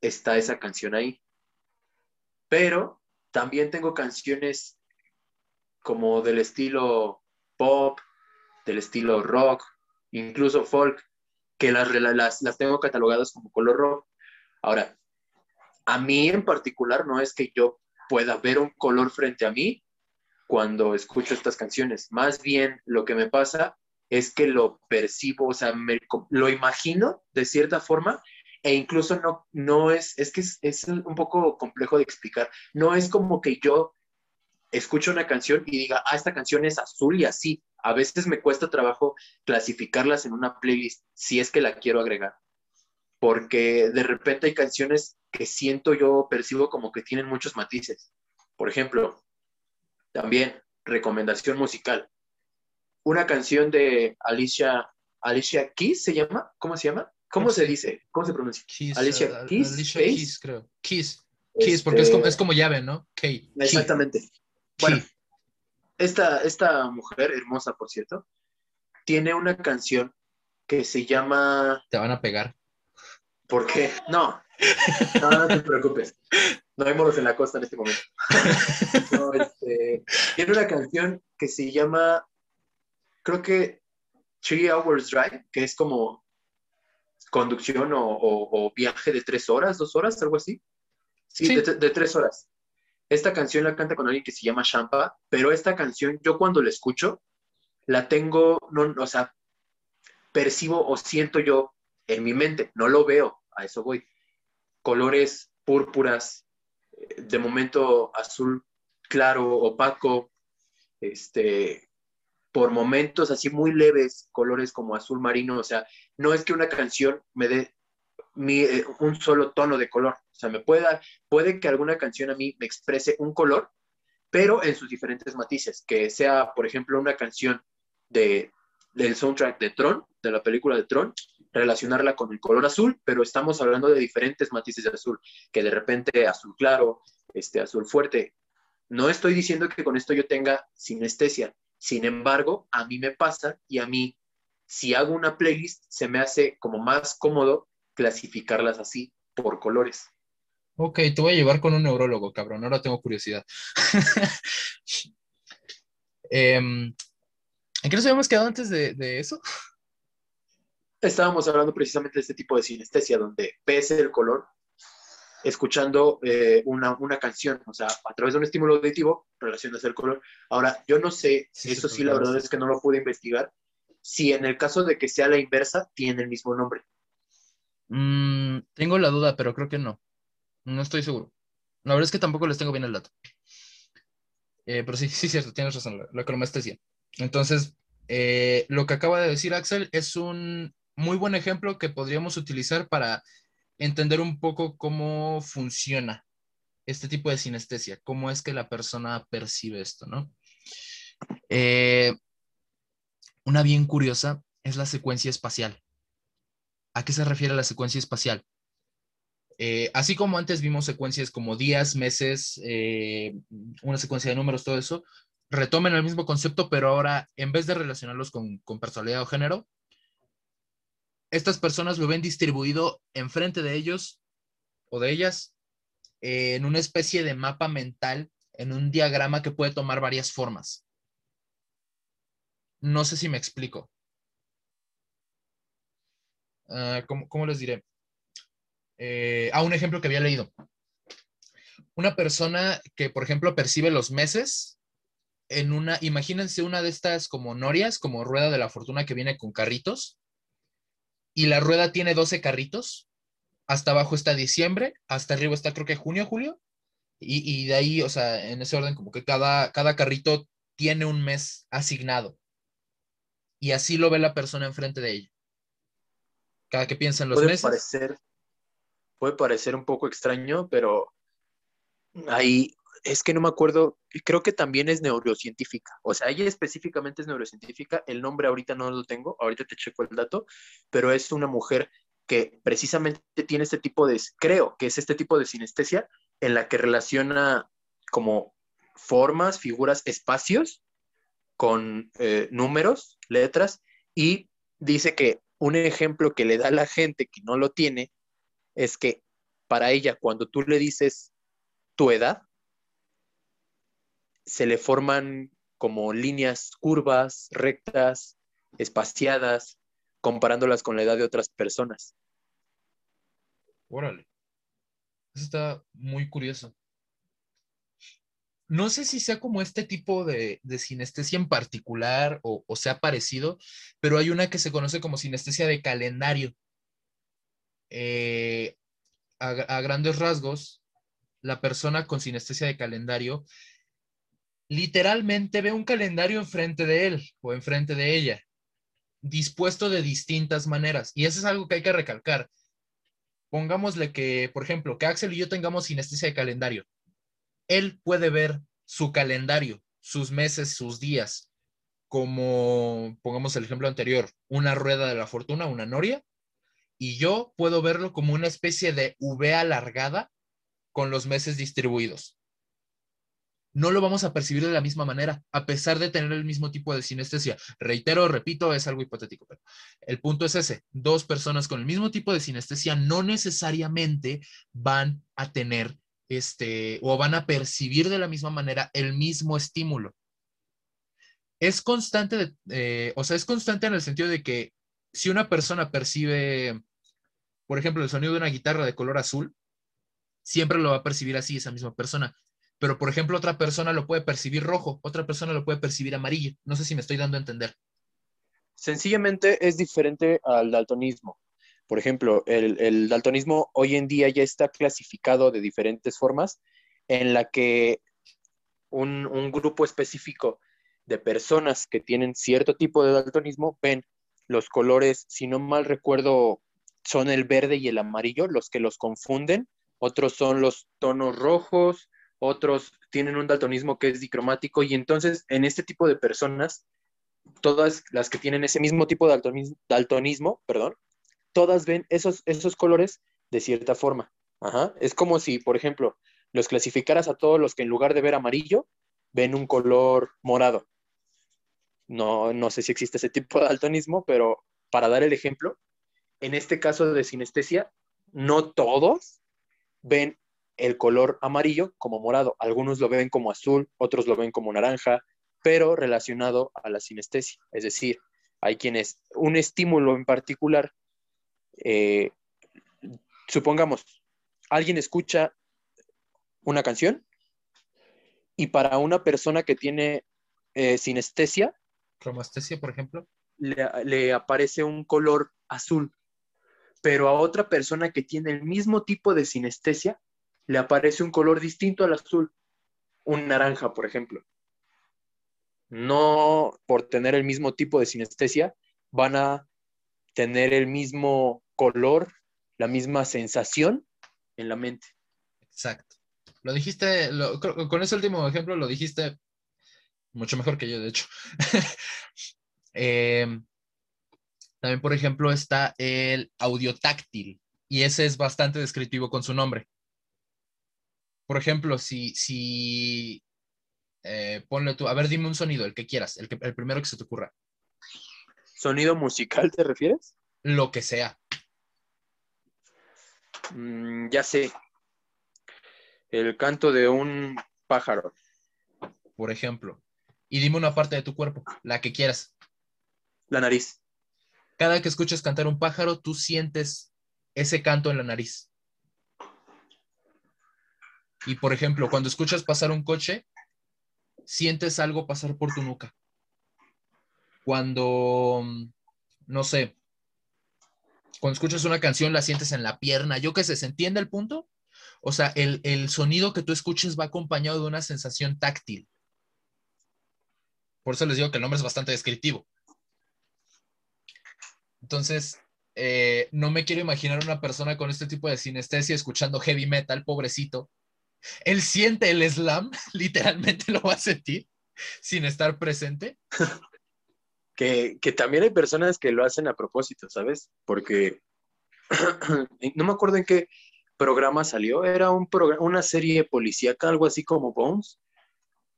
está esa canción ahí. Pero también tengo canciones como del estilo pop, del estilo rock, incluso folk, que las, las, las tengo catalogadas como color rock. Ahora, a mí en particular no es que yo pueda ver un color frente a mí cuando escucho estas canciones. Más bien lo que me pasa es que lo percibo, o sea, me, lo imagino de cierta forma e incluso no, no es, es que es, es, un poco complejo de explicar. No es como que yo escucho una canción y diga, ah, esta canción es azul y así. A veces me cuesta trabajo clasificarlas en una playlist si es que la quiero agregar. Porque de repente hay canciones que siento yo, percibo como que tienen muchos matices. Por ejemplo, también recomendación musical. Una canción de Alicia, Alicia Keys se llama, ¿cómo se llama? ¿Cómo se dice? ¿Cómo se pronuncia? Alicia uh, Keys. Alicia Keys, creo. Keys. Keys, porque es como, es como llave, ¿no? Key. Exactamente. Bueno, esta, esta mujer, hermosa por cierto, tiene una canción que se llama... Te van a pegar. ¿Por qué? No, no, no te preocupes. No hay moros en la costa en este momento. Este, tiene una canción que se llama, creo que Three Hours Drive, que es como conducción o, viaje de tres horas, dos horas, algo así. Sí, De, de, tres horas. Esta canción la canta con alguien que se llama Champa, pero esta canción, yo cuando la escucho, la tengo, no, o sea, percibo o siento yo en mi mente, no lo veo, a eso voy. Colores púrpuras, eh, de momento azul claro, opaco, este, por momentos así muy leves, colores como azul marino, o sea, no es que una canción me dé eh, un solo tono de color, o sea, me puede dar, puede que alguna canción a mí me exprese un color, pero en sus diferentes matices, que sea, por ejemplo, una canción de, del soundtrack de Tron, de la película de Tron, relacionarla con el color azul, pero estamos hablando de diferentes matices de azul, que de repente azul claro, este azul fuerte. No estoy diciendo que con esto yo tenga sinestesia, sin embargo, a mí me pasa y a mí, si hago una playlist, se me hace como más cómodo clasificarlas así por colores. Ok, te voy a llevar con un neurólogo, cabrón. Ahora tengo curiosidad. (laughs) Em, ¿En qué nos habíamos quedado antes de, eso? Estábamos hablando precisamente de este tipo de sinestesia, donde pese el color, escuchando eh, una, una, canción, o sea, a través de un estímulo auditivo, relacionas el color. Ahora, yo no sé, eso sí, la verdad es que no lo pude investigar, si en el caso de que sea la inversa, tiene el mismo nombre. Mm, tengo la duda, pero creo que no. No estoy seguro. La verdad es que tampoco les tengo bien el dato. Eh, pero sí, sí, cierto, tienes razón, la, la cromestesia. Entonces, eh, lo que acaba de decir Axel es un muy buen ejemplo que podríamos utilizar para entender un poco cómo funciona este tipo de sinestesia, cómo es que la persona percibe esto, ¿no? Eh, una bien curiosa es la secuencia espacial. ¿A qué se refiere la secuencia espacial? Eh, así como antes vimos secuencias como días, meses, eh, una secuencia de números, todo eso, retomen el mismo concepto, pero ahora en vez de relacionarlos con, con personalidad o género, estas personas lo ven distribuido enfrente de ellos o de ellas en una especie de mapa mental, en un diagrama que puede tomar varias formas. No sé si me explico. Uh, ¿cómo, les diré? Eh, a un ejemplo que había leído. Una persona que, por ejemplo, percibe los meses en una, imagínense una de estas como norias, como rueda de la fortuna que viene con carritos, y la rueda tiene 12 carritos. Hasta abajo está diciembre, hasta arriba está creo que junio, julio. Y, de ahí, o sea, en ese orden, como que cada, cada carrito tiene un mes asignado. Y así lo ve la persona enfrente de ella. Cada que piensa en los puede meses. Parecer, puede parecer un poco extraño, pero ahí es que no me acuerdo, creo que también es neurocientífica. O sea, ella específicamente es neurocientífica. El nombre ahorita no lo tengo, ahorita te checo el dato, pero es una mujer que precisamente tiene este tipo de, creo que es este tipo de sinestesia en la que relaciona como formas, figuras, espacios con eh, números, letras, y dice que un ejemplo que le da a la gente que no lo tiene es que para ella, cuando tú le dices tu edad, se le forman como líneas curvas, rectas, espaciadas, comparándolas con la edad de otras personas. Órale. Eso está muy curioso. No sé si sea como este tipo de, sinestesia en particular o, sea parecido, pero hay una que se conoce como sinestesia de calendario. Eh, a, grandes rasgos, la persona con sinestesia de calendario literalmente ve un calendario enfrente de él o enfrente de ella, dispuesto de distintas maneras. Y eso es algo que hay que recalcar. Pongámosle que, por ejemplo, que Axel y yo tengamos sinestesia de calendario. Él puede ver su calendario, sus meses, sus días, como, pongamos el ejemplo anterior, una rueda de la fortuna, una noria, y yo puedo verlo como una especie de V alargada con los meses distribuidos. No lo vamos a percibir de la misma manera, a pesar de tener el mismo tipo de sinestesia. Reitero, repito, es algo hipotético, pero el punto es ese. Dos personas con el mismo tipo de sinestesia no necesariamente van a tener este, o van a percibir de la misma manera el mismo estímulo. Es constante, eh, o sea, es constante en el sentido de que si una persona percibe, por ejemplo, el sonido de una guitarra de color azul, siempre lo va a percibir así esa misma persona. Pero, por ejemplo, otra persona lo puede percibir rojo, otra persona lo puede percibir amarillo. No sé si me estoy dando a entender. Sencillamente es diferente al daltonismo. Por ejemplo, el, daltonismo hoy en día ya está clasificado de diferentes formas en la que un, un grupo específico de personas que tienen cierto tipo de daltonismo ven los colores, si no mal recuerdo, son el verde y el amarillo los que los confunden, otros son los tonos rojos, otros tienen un daltonismo que es dicromático y entonces en este tipo de personas, todas las que tienen ese mismo tipo de daltonismo, perdón, todas ven esos, esos colores de cierta forma. Es como si, por ejemplo, los clasificaras a todos los que en lugar de ver amarillo, ven un color morado. No, no sé si existe ese tipo de daltonismo, pero para dar el ejemplo, en este caso de sinestesia, no todos ven el color amarillo como morado. Algunos lo ven como azul, otros lo ven como naranja, pero relacionado a la sinestesia. Es decir, hay quienes un estímulo en particular, eh, supongamos, alguien escucha una canción y para una persona que tiene eh, sinestesia, cromastesia, por ejemplo, le, aparece un color azul, pero a otra persona que tiene el mismo tipo de sinestesia, le aparece un color distinto al azul, un naranja, por ejemplo. No por tener el mismo tipo de sinestesia, van a tener el mismo color, la misma sensación en la mente. Exacto. Lo dijiste, con ese último ejemplo lo dijiste mucho mejor que yo, de hecho. (laughs) Em, también, por ejemplo, está el audio táctil y ese es bastante descriptivo con su nombre. Por ejemplo, si, si eh, ponle tú, a ver, dime un sonido, el que quieras, el, que, el primero que se te ocurra. ¿Sonido musical te refieres? Lo que sea. Mm, ya sé. El canto de un pájaro. Por ejemplo. Y dime una parte de tu cuerpo, la que quieras. La nariz. Cada que escuchas cantar un pájaro, tú sientes ese canto en la nariz. Y por ejemplo, cuando escuchas pasar un coche, sientes algo pasar por tu nuca. Cuando, no sé, cuando escuchas una canción la sientes en la pierna, yo qué sé, ¿se entiende el punto? O sea, el, sonido que tú escuches va acompañado de una sensación táctil. Por eso les digo que el nombre es bastante descriptivo. Entonces, eh, no me quiero imaginar una persona con este tipo de sinestesia escuchando heavy metal, pobrecito. Él siente el slam, (laughs) literalmente lo va a sentir sin estar presente. (laughs) que, también hay personas que lo hacen a propósito, ¿sabes? Porque (clears throat) no me acuerdo en qué programa salió, era un una serie policíaca, algo así como Bones.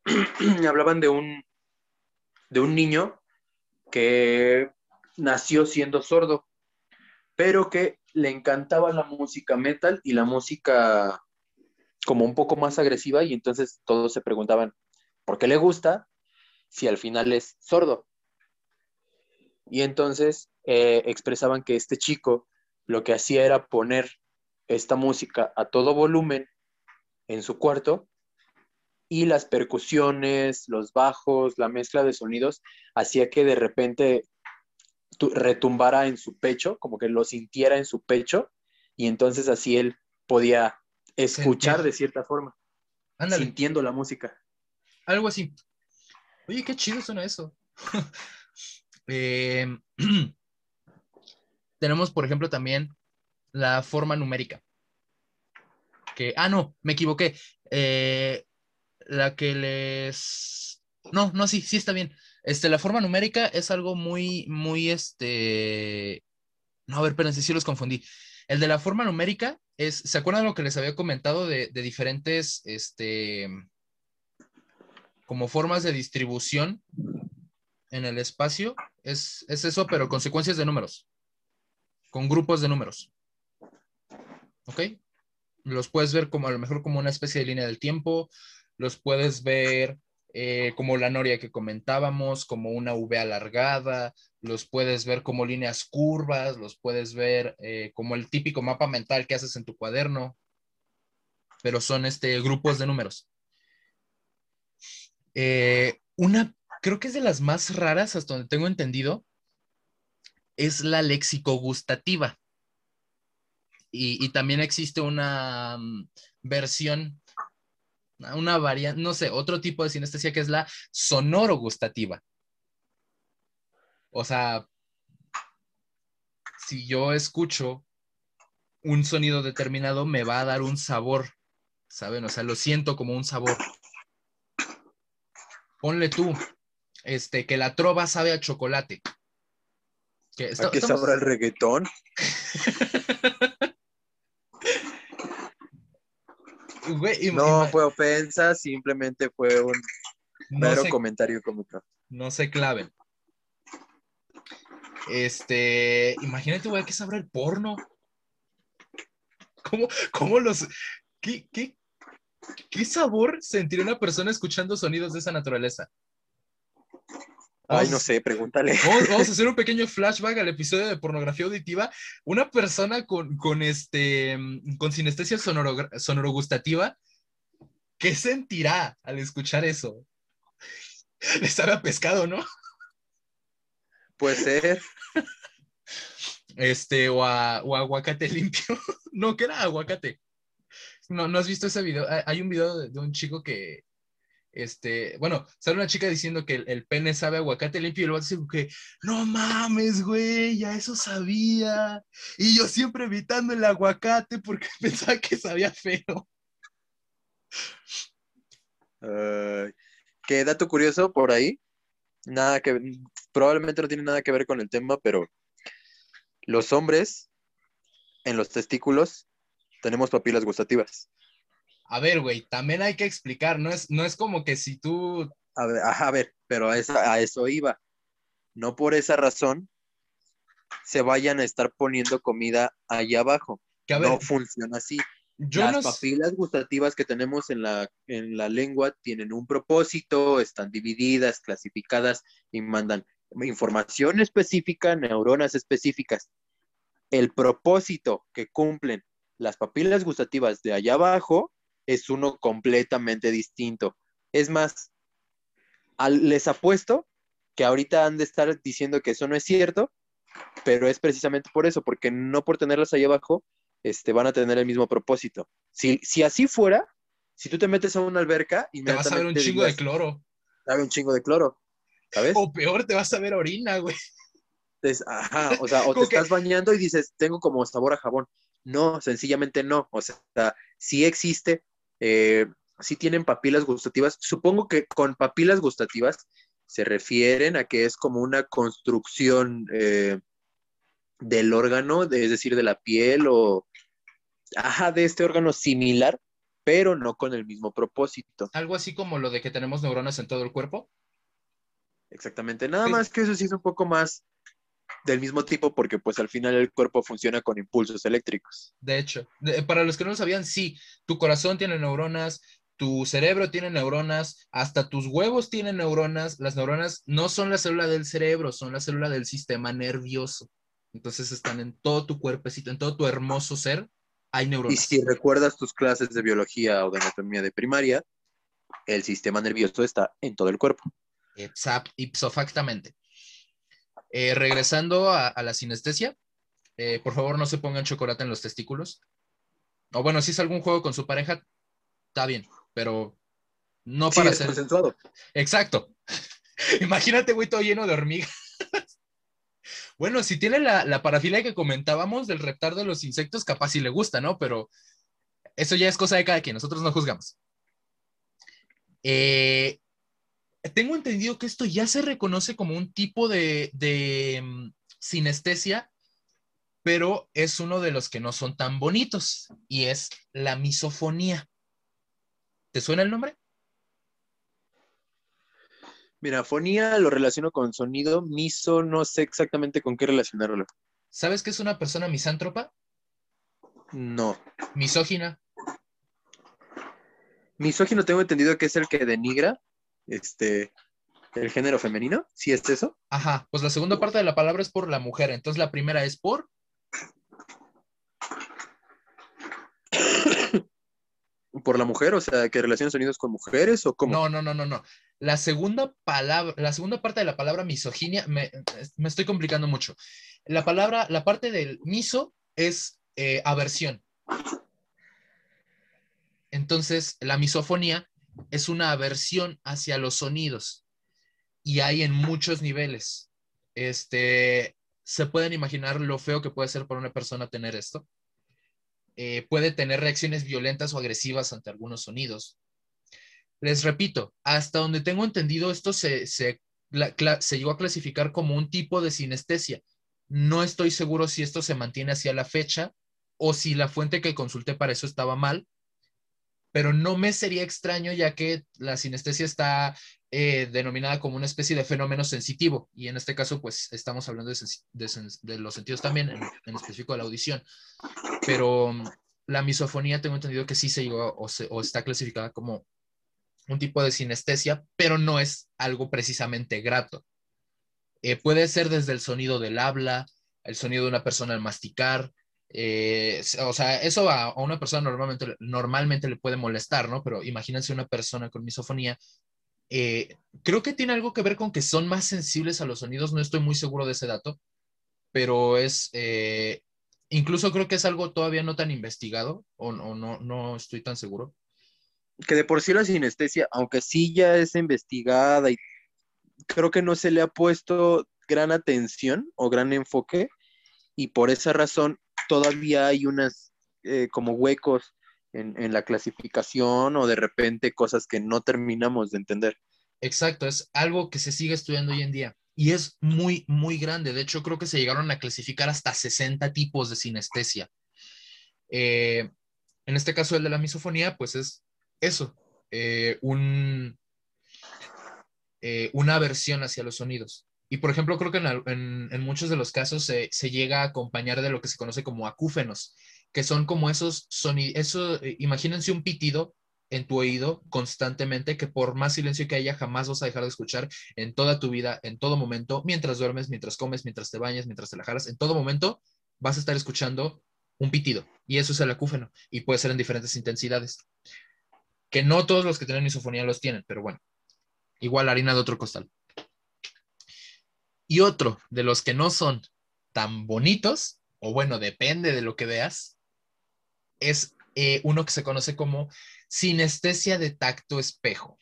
(clears throat) Hablaban de un, de un niño que nació siendo sordo, pero que le encantaba la música metal y la música como un poco más agresiva y entonces todos se preguntaban, ¿por qué le gusta? si al final es sordo? Y entonces eh, expresaban que este chico lo que hacía era poner esta música a todo volumen en su cuarto y las percusiones, los bajos, la mezcla de sonidos hacía que de repente retumbara en su pecho, como que lo sintiera en su pecho y entonces así él podía escuchar de cierta forma, sintiendo la música. Algo así. Oye, qué chido suena eso. (laughs) Em, (clears throat) tenemos, por ejemplo, también la forma numérica. Que, ah, no, me equivoqué. Eh, la que les... No, no, sí, sí está bien. Este, la forma numérica es algo muy, muy, este... No, a ver, espérense, sí los confundí. El de la forma numérica es, ¿se acuerdan lo que les había comentado de, de diferentes, este, como formas de distribución en el espacio? Es, es eso, pero consecuencias de números, con grupos de números. ¿Ok? Los puedes ver como a lo mejor como una especie de línea del tiempo, los puedes ver eh, como la noria que comentábamos, como una V alargada, los puedes ver como líneas curvas, los puedes ver eh, como el típico mapa mental que haces en tu cuaderno, pero son este, grupos de números. Eh, una, creo que es de las más raras, hasta donde tengo entendido, es la léxico-gustativa. Y, también existe una mm, versión una variante, no sé, otro tipo de sinestesia que es la sonoro-gustativa. O sea, si yo escucho un sonido determinado, me va a dar un sabor, ¿saben? O sea, lo siento como un sabor. Ponle tú, este, que la trova sabe a chocolate. ¿A qué sabrá el reggaetón? (laughs) no fue ofensa, simplemente fue un mero comentario cómico. No se claven. Este, imagínate, güey, ¿qué sabrá el porno? ¿Cómo, cómo los... ¿Qué, qué, qué sabor sentiría una persona escuchando sonidos de esa naturaleza? Ay, no sé, pregúntale. (laughs) Vamos, a hacer un (laughs) pequeño flashback al episodio de pornografía auditiva. Una persona con, con este, con sinestesia sonoro, sonorogustativa, ¿qué sentirá al escuchar eso? (laughs) Le sabe a pescado, ¿no? Puede ser. Este, o, a, o aguacate limpio. no, ¿qué era aguacate? No, ¿no has visto ese video? Hay un video de un chico que, este, bueno, sale una chica diciendo que el, pene sabe aguacate limpio y el vato dice que, no mames, güey, ya eso sabía. Y yo siempre evitando el aguacate porque (laughs) pensaba que sabía feo. qué dato curioso por ahí. Nada que, probablemente no tiene nada que ver con el tema, pero los hombres en los testículos tenemos papilas gustativas a ver, güey, también hay que explicar, no es, no es como que si tú... A ver, a ver pero a, a eso iba. No por esa razón se vayan a estar poniendo comida allá abajo. Que no funciona así. Las papilas gustativas que tenemos en la, en la lengua tienen un propósito, están divididas, clasificadas y mandan información específica, neuronas específicas. El propósito que cumplen las papilas gustativas de allá abajo es uno completamente distinto. Es más, les apuesto que ahorita han de estar diciendo que eso no es cierto, pero es precisamente por eso, porque no por tenerlas ahí abajo, este, van a tener el mismo propósito. Si, si así fuera, si tú te metes a una alberca y te vas a ver un chingo de cloro. Sabe un chingo de cloro, ¿sabes? O peor, te vas a ver orina, güey. ajá, o sea, o (laughs) te estás bañando y dices, tengo como sabor a jabón. No, sencillamente no. O sea, sí existe eh, si tienen papilas gustativas. Supongo que con papilas gustativas se refieren a que es como una construcción eh, del órgano, es decir, de la piel o, ajá, de este órgano similar, pero no con el mismo propósito. Algo así como lo de que tenemos neuronas en todo el cuerpo. Exactamente, nada más que eso sí es un poco más del mismo tipo porque pues al final el cuerpo funciona con impulsos eléctricos. De hecho, para los que no lo sabían, sí, tu corazón tiene neuronas, tu cerebro tiene neuronas, hasta tus huevos tienen neuronas. Las neuronas no son la célula del cerebro, son la célula del sistema nervioso. Entonces están en todo tu cuerpecito, en todo tu hermoso ser, hay neuronas. Y si recuerdas tus clases de biología o de anatomía de primaria, el sistema nervioso está en todo el cuerpo. Ipsofactamente. Eh, regresando a, la sinestesia, eh, por favor no se pongan chocolate en los testículos. O bueno, si es algún juego con su pareja, está bien, pero no para ser. Exacto. (laughs) Imagínate, güey, todo lleno de hormigas. (laughs) bueno, si tiene la, la, parafilia que comentábamos del reptar de los insectos, capaz si le gusta, ¿no? Pero eso ya es cosa de cada quien, nosotros no juzgamos. Eh, tengo entendido que esto ya se reconoce como un tipo de, mm, sinestesia, pero es uno de los que no son tan bonitos y es la misofonía. ¿Te suena el nombre? Mira, fonía lo relaciono con sonido, miso no sé exactamente con qué relacionarlo. ¿Sabes que es una persona misántropa? No. Misógina. Misógino tengo entendido que es el que denigra este, el género femenino, ¿sí es eso? Ajá, pues la segunda parte de la palabra es por la mujer, entonces la primera es por... (coughs) por la mujer, o sea, que relaciona sonidos con mujeres o cómo? No, no, no, no, no. La segunda palabra, la segunda parte de la palabra misoginia, me, estoy complicando mucho. La palabra, la parte del miso es eh, aversión. Entonces, la misofonía es una aversión hacia los sonidos y hay en muchos niveles. Este, se pueden imaginar lo feo que puede ser para una persona tener esto. Eh, puede tener reacciones violentas o agresivas ante algunos sonidos. Les repito, hasta donde tengo entendido, esto se, se, se llegó a clasificar como un tipo de sinestesia. No estoy seguro si esto se mantiene hacia la fecha o si la fuente que consulté para eso estaba mal, pero no me sería extraño ya que la sinestesia está eh, denominada como una especie de fenómeno sensitivo y en este caso pues estamos hablando de, los sentidos también, en, específico de la audición, pero mm, la misofonía tengo entendido que sí se llegó o, está clasificada como un tipo de sinestesia, pero no es algo precisamente grato. Eh, puede ser desde el sonido del habla, el sonido de una persona al masticar, eh, o sea, eso a, una persona normalmente, normalmente le puede molestar, ¿no? Pero imagínense una persona con misofonía. Eh, creo que tiene algo que ver con que son más sensibles a los sonidos, no estoy muy seguro de ese dato, pero es, eh, incluso creo que es algo todavía no tan investigado, o, o no, no estoy tan seguro. Que de por sí la sinestesia, aunque sí ya es investigada y creo que no se le ha puesto gran atención o gran enfoque, y por esa razón todavía hay unas eh, como huecos en, la clasificación o de repente cosas que no terminamos de entender. Exacto, es algo que se sigue estudiando hoy en día y es muy, muy grande. De hecho, creo que se llegaron a clasificar hasta 60 tipos de sinestesia. Eh, en este caso, el de la misofonía, pues es eso, eh, un, una aversión hacia los sonidos. Y por ejemplo, creo que en, muchos de los casos se, llega a acompañar de lo que se conoce como acúfenos, que son como esos sonidos, eso, eh, imagínense un pitido en tu oído constantemente que por más silencio que haya jamás vas a dejar de escuchar en toda tu vida, en todo momento, mientras duermes, mientras comes, mientras te bañas, mientras te la en todo momento vas a estar escuchando un pitido y eso es el acúfeno y puede ser en diferentes intensidades. Que no todos los que tienen misofonía los tienen, pero bueno, igual harina de otro costal. Y otro de los que no son tan bonitos, o bueno, depende de lo que veas, es eh, uno que se conoce como sinestesia de tacto espejo.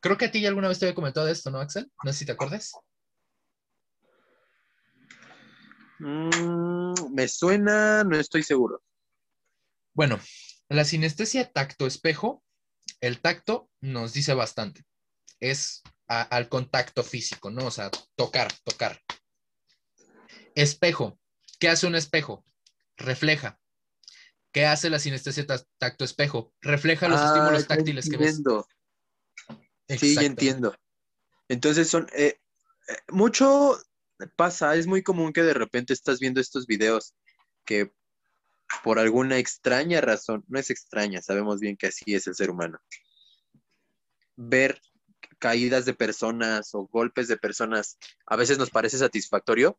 Creo que a ti ya alguna vez te había comentado esto, ¿no, Axel? No sé si te acuerdas. Mm, me suena, no estoy seguro. Bueno, la sinestesia tacto espejo, el tacto nos dice bastante. Es al contacto físico, ¿no? O sea, tocar, tocar. Espejo. ¿Qué hace un espejo? Refleja. ¿Qué hace la sinestesia tacto espejo? Refleja los estímulos táctiles que ves. Sí, ya entiendo. Entonces son eh, eh, mucho pasa, es muy común que de repente estás viendo estos videos que por alguna extraña razón, no es extraña, sabemos bien que así es el ser humano, ver caídas de personas o golpes de personas a veces nos parece satisfactorio,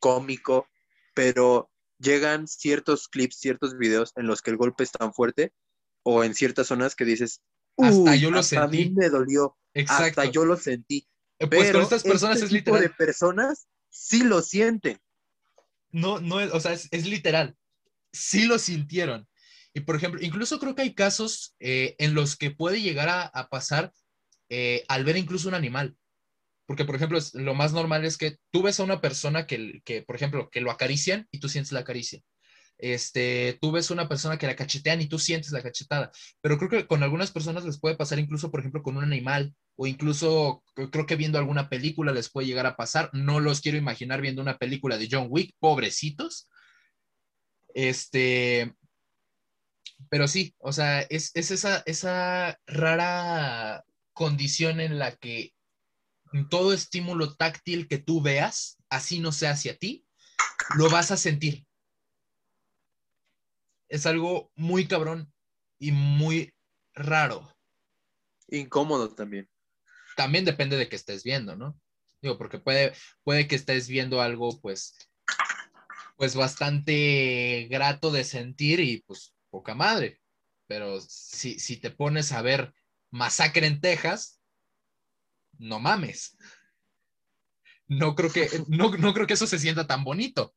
cómico, pero llegan ciertos clips, ciertos videos en los que el golpe es tan fuerte o en ciertas zonas que dices, hasta yo lo sentí. A mí me dolió. Exacto. Hasta yo lo sentí. Eh, pues pero con estas personas este es literal. de personas sí lo sienten. No, no, o sea, es, literal. Sí lo sintieron. Y por ejemplo, incluso creo que hay casos eh, en los que puede llegar a, pasar eh, al ver incluso un animal. Porque, por ejemplo, lo más normal es que tú ves a una persona que, que, por ejemplo, que lo acarician y tú sientes la caricia. Este, tú ves a una persona que la cachetean y tú sientes la cachetada. Pero creo que con algunas personas les puede pasar incluso, por ejemplo, con un animal o incluso creo que viendo alguna película les puede llegar a pasar. No los quiero imaginar viendo una película de John Wick, pobrecitos. Este, pero sí, o sea, es, esa, esa rara condición en la que todo estímulo táctil que tú veas, así no sea hacia ti, lo vas a sentir. Es algo muy cabrón y muy raro. Incómodo también también depende de que estés viendo, ¿no? Digo, porque puede, puede que estés viendo algo, pues, pues bastante grato de sentir y pues poca madre. Pero si, si te pones a ver Masacre en Texas, no mames. No creo que, no, creo que eso se sienta tan bonito.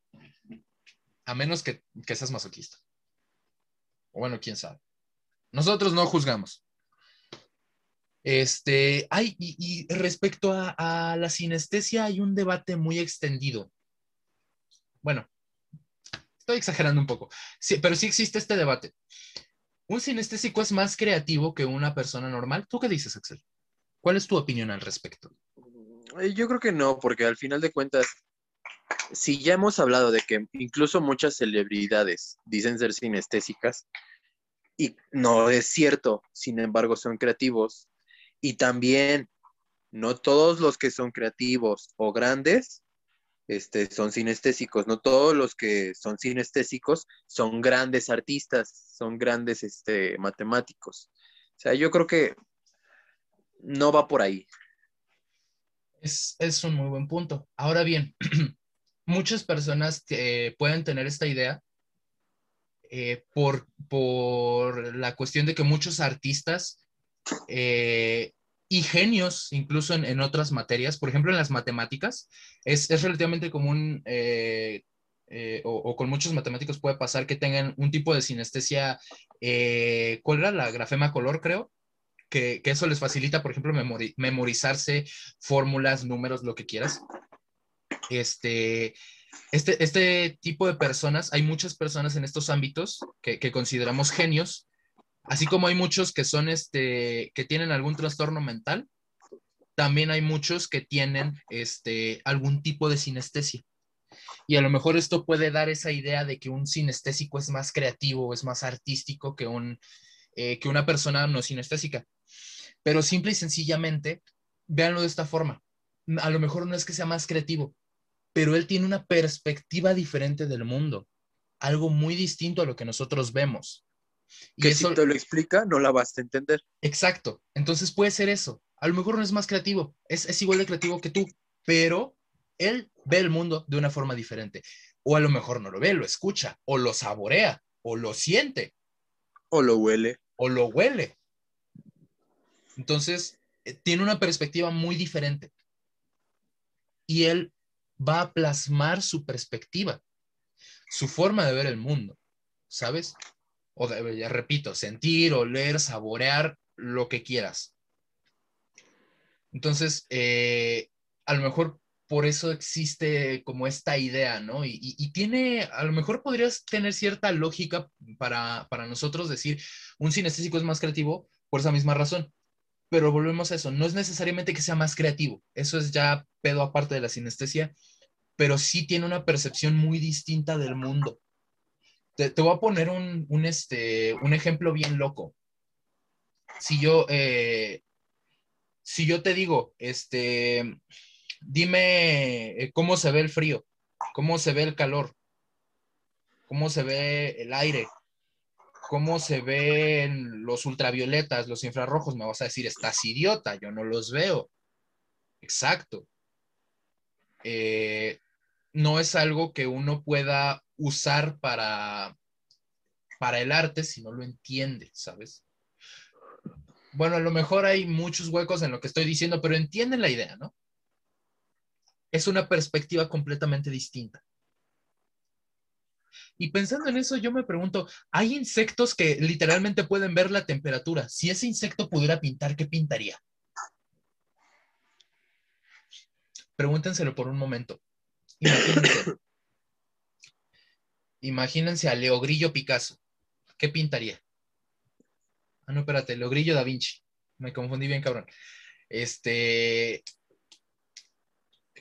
A menos que, que seas masoquista. O bueno, quién sabe. Nosotros no juzgamos. Este, hay, y, respecto a, la sinestesia, hay un debate muy extendido. Bueno, estoy exagerando un poco, sí, pero sí existe este debate. ¿Un sinestésico es más creativo que una persona normal? ¿Tú qué dices, Axel? ¿Cuál es tu opinión al respecto? Eh, yo creo que no, porque al final de cuentas, si ya hemos hablado de que incluso muchas celebridades dicen ser sinestésicas, y no es cierto, sin embargo son creativos, y también, no todos los que son creativos o grandes este, son sinestésicos, no todos los que son sinestésicos son grandes artistas, son grandes este, matemáticos. O sea, yo creo que no va por ahí. Es, un muy buen punto. Ahora bien, (clears throat) muchas personas que pueden tener esta idea eh, por, por la cuestión de que muchos artistas eh, y genios, incluso en, otras materias, por ejemplo en las matemáticas, es, relativamente común eh, eh, o, con muchos matemáticos puede pasar que tengan un tipo de sinestesia, ¿cuál era? La grafema color, creo. Que, eso les facilita, por ejemplo, memorizarse fórmulas, números, lo que quieras. Este, este, este tipo de personas, hay muchas personas en estos ámbitos que, que consideramos genios, Así como hay muchos que son este, que tienen algún trastorno mental, también hay muchos que tienen este, algún tipo de sinestesia. Y a lo mejor esto puede dar esa idea de que un sinestésico es más creativo, es más artístico que, un, eh, que una persona no sinestésica. Pero simple y sencillamente, véanlo de esta forma. A lo mejor no es que sea más creativo, pero él tiene una perspectiva diferente del mundo, algo muy distinto a lo que nosotros vemos. Y que eso, si te lo explica, no la vas a entender. Exacto. Entonces puede ser eso. A lo mejor no es más creativo, es, es igual de creativo que tú, pero él ve el mundo de una forma diferente. O a lo mejor no lo ve, lo escucha, o lo saborea, o lo siente. O lo huele. O lo huele. Entonces, eh, tiene una perspectiva muy diferente. Y él va a plasmar su perspectiva, su forma de ver el mundo, ¿sabes? O ya repito, sentir, oler, saborear, lo que quieras. Entonces, eh, a lo mejor por eso existe como esta idea, ¿no? Y, tiene, a lo mejor podrías tener cierta lógica para, para nosotros decir, un sinestésico es más creativo por esa misma razón. Pero volvemos a eso, no es necesariamente que sea más creativo, eso es ya pedo aparte de la sinestesia, pero sí tiene una percepción muy distinta del mundo. Te, voy a poner un, este, un ejemplo bien loco. Si yo, eh, si yo te digo, este, dime eh, cómo se ve el frío, cómo se ve el calor. cómo se ve el aire, cómo se ven los ultravioletas, los infrarrojos, me vas a decir, estás idiota, yo no los veo. Exacto. Eh, no es algo que uno pueda usar para, para el arte si no lo entiende, ¿sabes? Bueno, a lo mejor hay muchos huecos en lo que estoy diciendo, pero entienden la idea, ¿no? Es una perspectiva completamente distinta. Y pensando en eso, yo me pregunto, hay insectos que literalmente pueden ver la temperatura. Si ese insecto pudiera pintar, ¿qué pintaría? Pregúntenselo por un momento. Imagínense. Imagínense a Leogrillo Picasso. ¿Qué pintaría? Ah, no, espérate, Leogrillo da Vinci. Me confundí bien, cabrón. Este.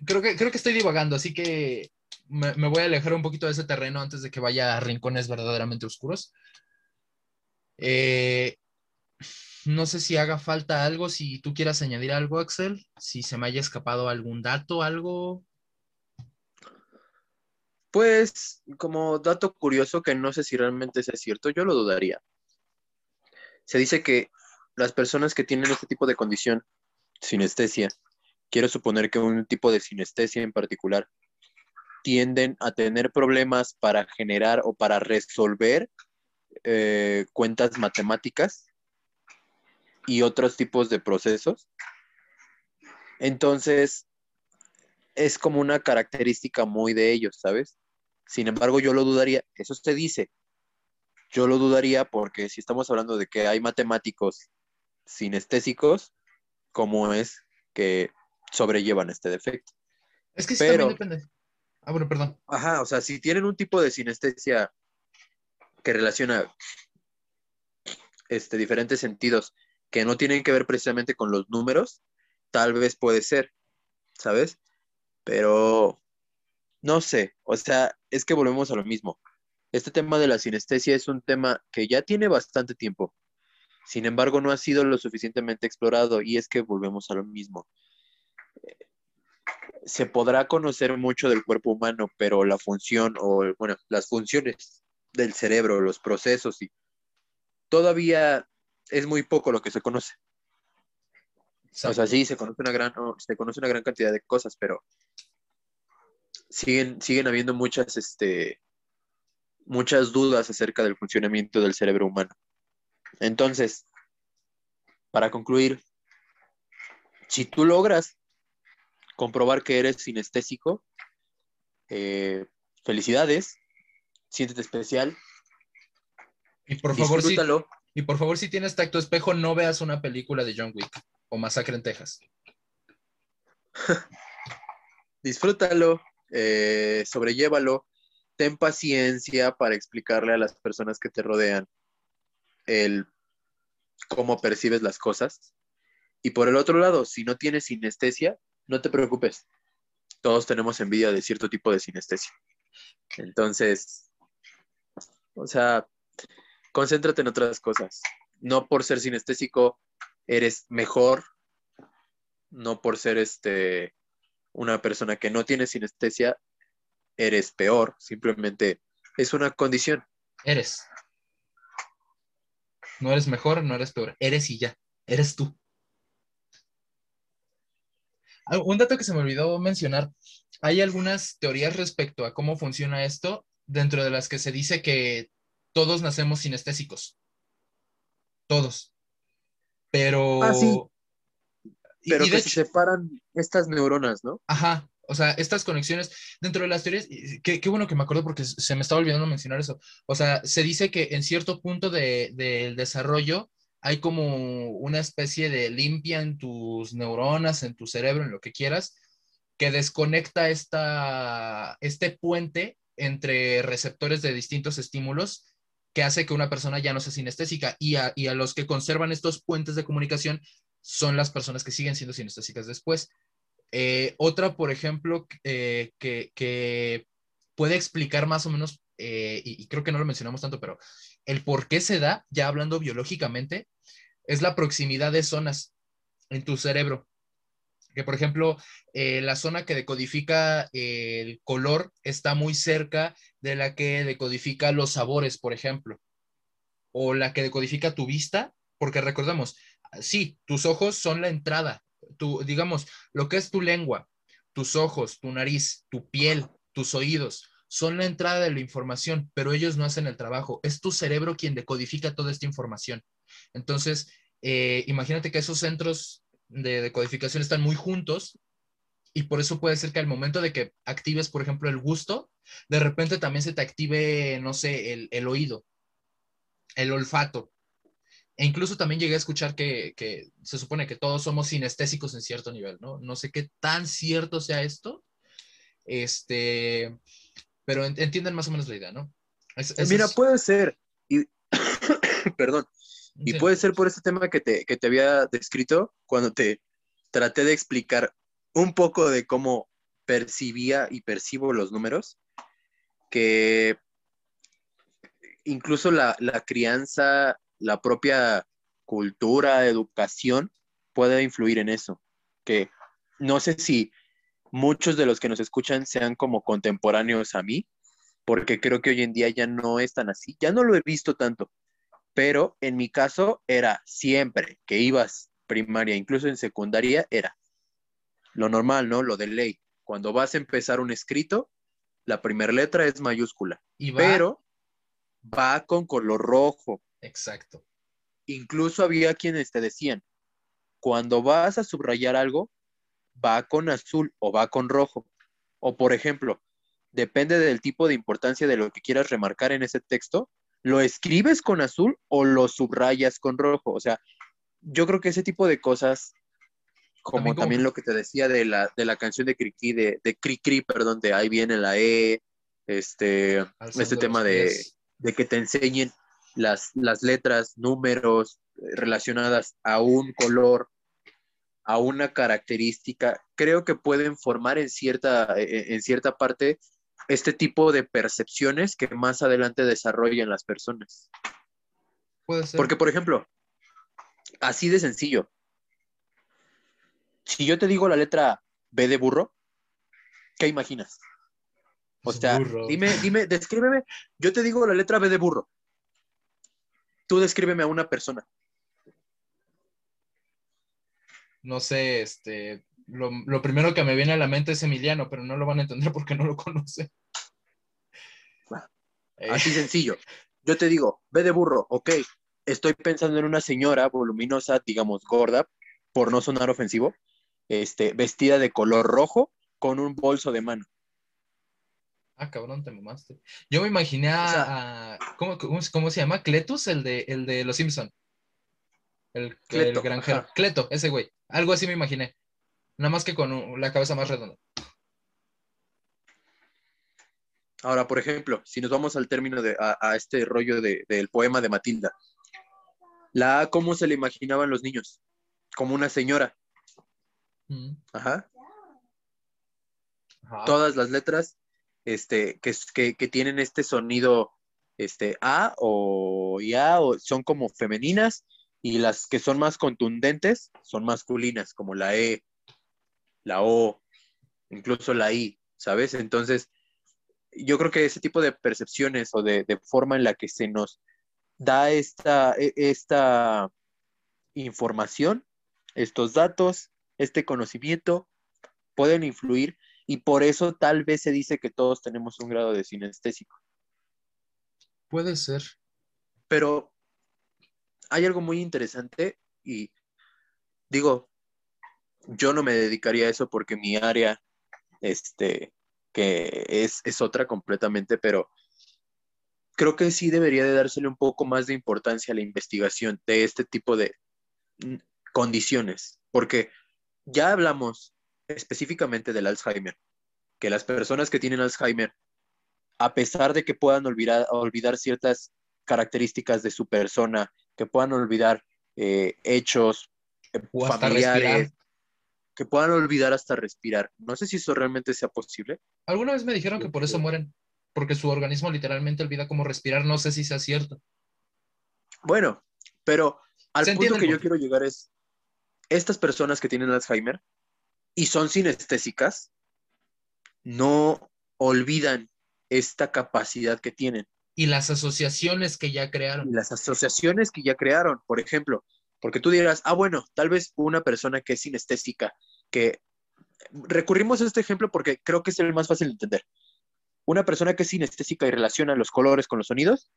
Creo que, creo que estoy divagando, así que me, voy a alejar un poquito de ese terreno antes de que vaya a rincones verdaderamente oscuros. Eh, no sé si haga falta algo, si tú quieras añadir algo, Axel, si se me haya escapado algún dato, algo. Pues, como dato curioso, que no sé si realmente es cierto, yo lo dudaría. Se dice que las personas que tienen este tipo de condición, sinestesia, quiero suponer que un tipo de sinestesia en particular, tienden a tener problemas para generar o para resolver eh, cuentas matemáticas y otros tipos de procesos. Entonces, es como una característica muy de ellos, ¿sabes? Sin embargo, yo lo dudaría, eso se dice, yo lo dudaría porque si estamos hablando de que hay matemáticos sinestésicos, ¿cómo es que sobrellevan este defecto? Es que sí, también depende. Ah, bueno, perdón. Ajá, o sea, si tienen un tipo de sinestesia que relaciona este, diferentes sentidos que no tienen que ver precisamente con los números, tal vez puede ser, ¿sabes? Pero no sé, o sea, es que volvemos a lo mismo. Este tema de la sinestesia es un tema que ya tiene bastante tiempo. Sin embargo, no ha sido lo suficientemente explorado y es que volvemos a lo mismo. Se podrá conocer mucho del cuerpo humano, pero la función o, bueno, las funciones del cerebro, los procesos y todavía es muy poco lo que se conoce. O sea, sí, se conoce una gran, se conoce una gran cantidad de cosas, pero siguen, siguen habiendo muchas, este, muchas dudas acerca del funcionamiento del cerebro humano. Entonces, para concluir, si tú logras comprobar que eres sinestésico, eh, felicidades, siéntete especial. Y por favor, disfrútalo. Y por favor, si tienes tacto espejo, no veas una película de John Wick o Masacre en Texas. (laughs) Disfrútalo, eh, sobrellévalo, ten paciencia para explicarle a las personas que te rodean el cómo percibes las cosas. Y por el otro lado, si no tienes sinestesia, no te preocupes. Todos tenemos envidia de cierto tipo de sinestesia. Entonces, o sea, concéntrate en otras cosas. No por ser sinestésico eres mejor, no por ser este una persona que no tiene sinestesia eres peor, simplemente es una condición. Eres. No eres mejor, no eres peor, eres y ya, eres tú. Un dato que se me olvidó mencionar, hay algunas teorías respecto a cómo funciona esto, dentro de las que se dice que todos nacemos sinestésicos. Todos. Pero. Ah, sí. Pero que se separan estas neuronas, ¿no? Ajá. O sea, estas conexiones dentro de las teorías, qué, qué bueno que me acuerdo porque se me estaba olvidando mencionar eso. O sea, se dice que en cierto punto del de, desarrollo hay como una especie de limpia en tus neuronas, en tu cerebro, en lo que quieras, que desconecta esta, este puente entre receptores de distintos estímulos que hace que una persona ya no sea sinestésica y a, y a los que conservan estos puentes de comunicación son las personas que siguen siendo sinestésicas después. Eh, otra, por ejemplo, eh, que, que, puede explicar más o menos, eh, y, y, creo que no lo mencionamos tanto, pero el por qué se da, ya hablando biológicamente, es la proximidad de zonas en tu cerebro que por ejemplo, eh, la zona que decodifica el color está muy cerca de la que decodifica los sabores, por ejemplo, o la que decodifica tu vista, porque recordemos, sí, tus ojos son la entrada, tu, digamos, lo que es tu lengua, tus ojos, tu nariz, tu piel, tus oídos, son la entrada de la información, pero ellos no hacen el trabajo. Es tu cerebro quien decodifica toda esta información. Entonces, eh, imagínate que esos centros de decodificación están muy juntos y por eso puede ser que al momento de que actives, por ejemplo, el gusto, de repente también se te active, no sé, el, el oído, el olfato. E incluso también llegué a escuchar que, que, se supone que todos somos sinestésicos en cierto nivel, ¿no? No sé qué tan cierto sea esto, este, pero entienden más o menos la idea, ¿no? Mira, puede ser, y, (coughs) perdón, y puede ser por este tema que te, que te había descrito cuando te traté de explicar un poco de cómo percibía y percibo los números, que incluso la, la crianza, la propia cultura, educación, puede influir en eso. Que no sé si muchos de los que nos escuchan sean como contemporáneos a mí, porque creo que hoy en día ya no es tan así, ya no lo he visto tanto, pero en mi caso era siempre que ibas primaria, incluso en secundaria, era lo normal, ¿no? Lo de ley. Cuando vas a empezar un escrito, la primera letra es mayúscula, pero va con color rojo. Exacto. Incluso había quienes te decían, cuando vas a subrayar algo, va con azul o va con rojo. O por ejemplo, depende del tipo de importancia de lo que quieras remarcar en ese texto, lo escribes con azul o lo subrayas con rojo. O sea, yo creo que ese tipo de cosas, como también, lo que te decía de la, de la canción de Cricri, de, de Cricri, perdón, de ahí viene la E, este, este tema de, de, que te enseñen las, las letras, números eh, relacionadas a un color a una característica, creo que pueden formar en cierta, e, e, en cierta parte este tipo de percepciones que más adelante desarrollan las personas. Puede ser. Porque, por ejemplo, así de sencillo, si yo te digo la letra B de burro, ¿qué imaginas? O sea, dime, dime, descríbeme, yo te digo la letra B de burro. Tú descríbeme a una persona no sé, este, lo, primero que me viene a la mente es Emiliano, pero no lo van a entender porque no lo conocen. Eh. Así sencillo. Yo te digo, ve de burro, ok, estoy pensando en una señora voluminosa, digamos gorda, por no sonar ofensivo, este, vestida de color rojo con un bolso de mano. Ah, cabrón, te mamaste. Yo me imaginé a, ¿cómo, se llama? Cletus, el de, el de Los Simpson. El, el granjero. Cleto, ese güey. Algo así me imaginé. Nada más que con la cabeza más redonda. Ahora, por ejemplo, si nos vamos al término de a, este rollo del poema de Matilda, la A, ¿cómo se le imaginaban los niños? Como una señora. Mm. Ajá. Todas las letras este, que, que, que, tienen este sonido este, A o Ya o son como femeninas y las que son más contundentes son masculinas, como la E, la O, incluso la I, ¿sabes? Entonces, yo creo que ese tipo de percepciones o de, forma en la que se nos da esta, e, esta información, estos datos, este conocimiento, pueden influir y por eso tal vez se dice que todos tenemos un grado de sinestésico. Puede ser. Pero hay algo muy interesante y digo, yo no me dedicaría a eso porque mi área, este, que es, es otra completamente, pero creo que sí debería de dársele un poco más de importancia a la investigación de este tipo de condiciones, porque ya hablamos específicamente del Alzheimer, que las personas que tienen Alzheimer, a pesar de que puedan olvidar, olvidar ciertas características de su persona que puedan olvidar eh, hechos familiares, que puedan olvidar hasta respirar. No sé si eso realmente sea posible. Alguna vez me dijeron que por eso mueren, porque su organismo literalmente olvida cómo respirar. No sé si sea cierto. Bueno, pero al punto que yo quiero llegar es, estas personas que tienen Alzheimer y son sinestésicas, no olvidan esta capacidad que tienen. Y las asociaciones que ya crearon. Y las asociaciones que ya crearon, por ejemplo, porque tú dirás, ah, bueno, tal vez una persona que es sinestésica, que recurrimos a este ejemplo porque creo que es el más fácil de entender. Una persona que es sinestésica y relaciona los colores con los sonidos,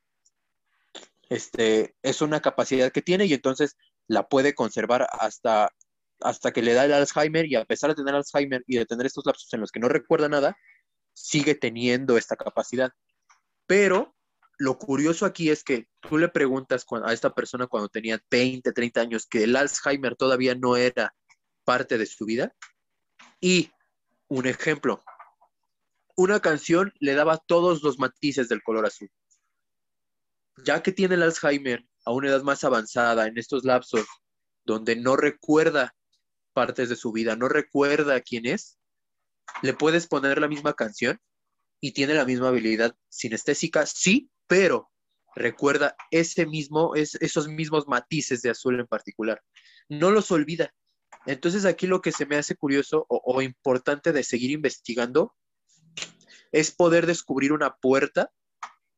este, es una capacidad que tiene y entonces la puede conservar hasta, hasta que le da el Alzheimer y a pesar de tener Alzheimer y de tener estos lapsos en los que no recuerda nada, sigue teniendo esta capacidad. Pero lo curioso aquí es que tú le preguntas a esta persona cuando tenía 20, 30 años que el Alzheimer todavía no era parte de su vida. Y un ejemplo, una canción le daba todos los matices del color azul. Ya que tiene el Alzheimer a una edad más avanzada en estos lapsos donde no recuerda partes de su vida, no recuerda quién es, le puedes poner la misma canción y tiene la misma habilidad sinestésica, sí, pero recuerda ese mismo, es, esos mismos matices de azul en particular. No los olvida. Entonces aquí lo que se me hace curioso o, importante de seguir investigando es poder descubrir una puerta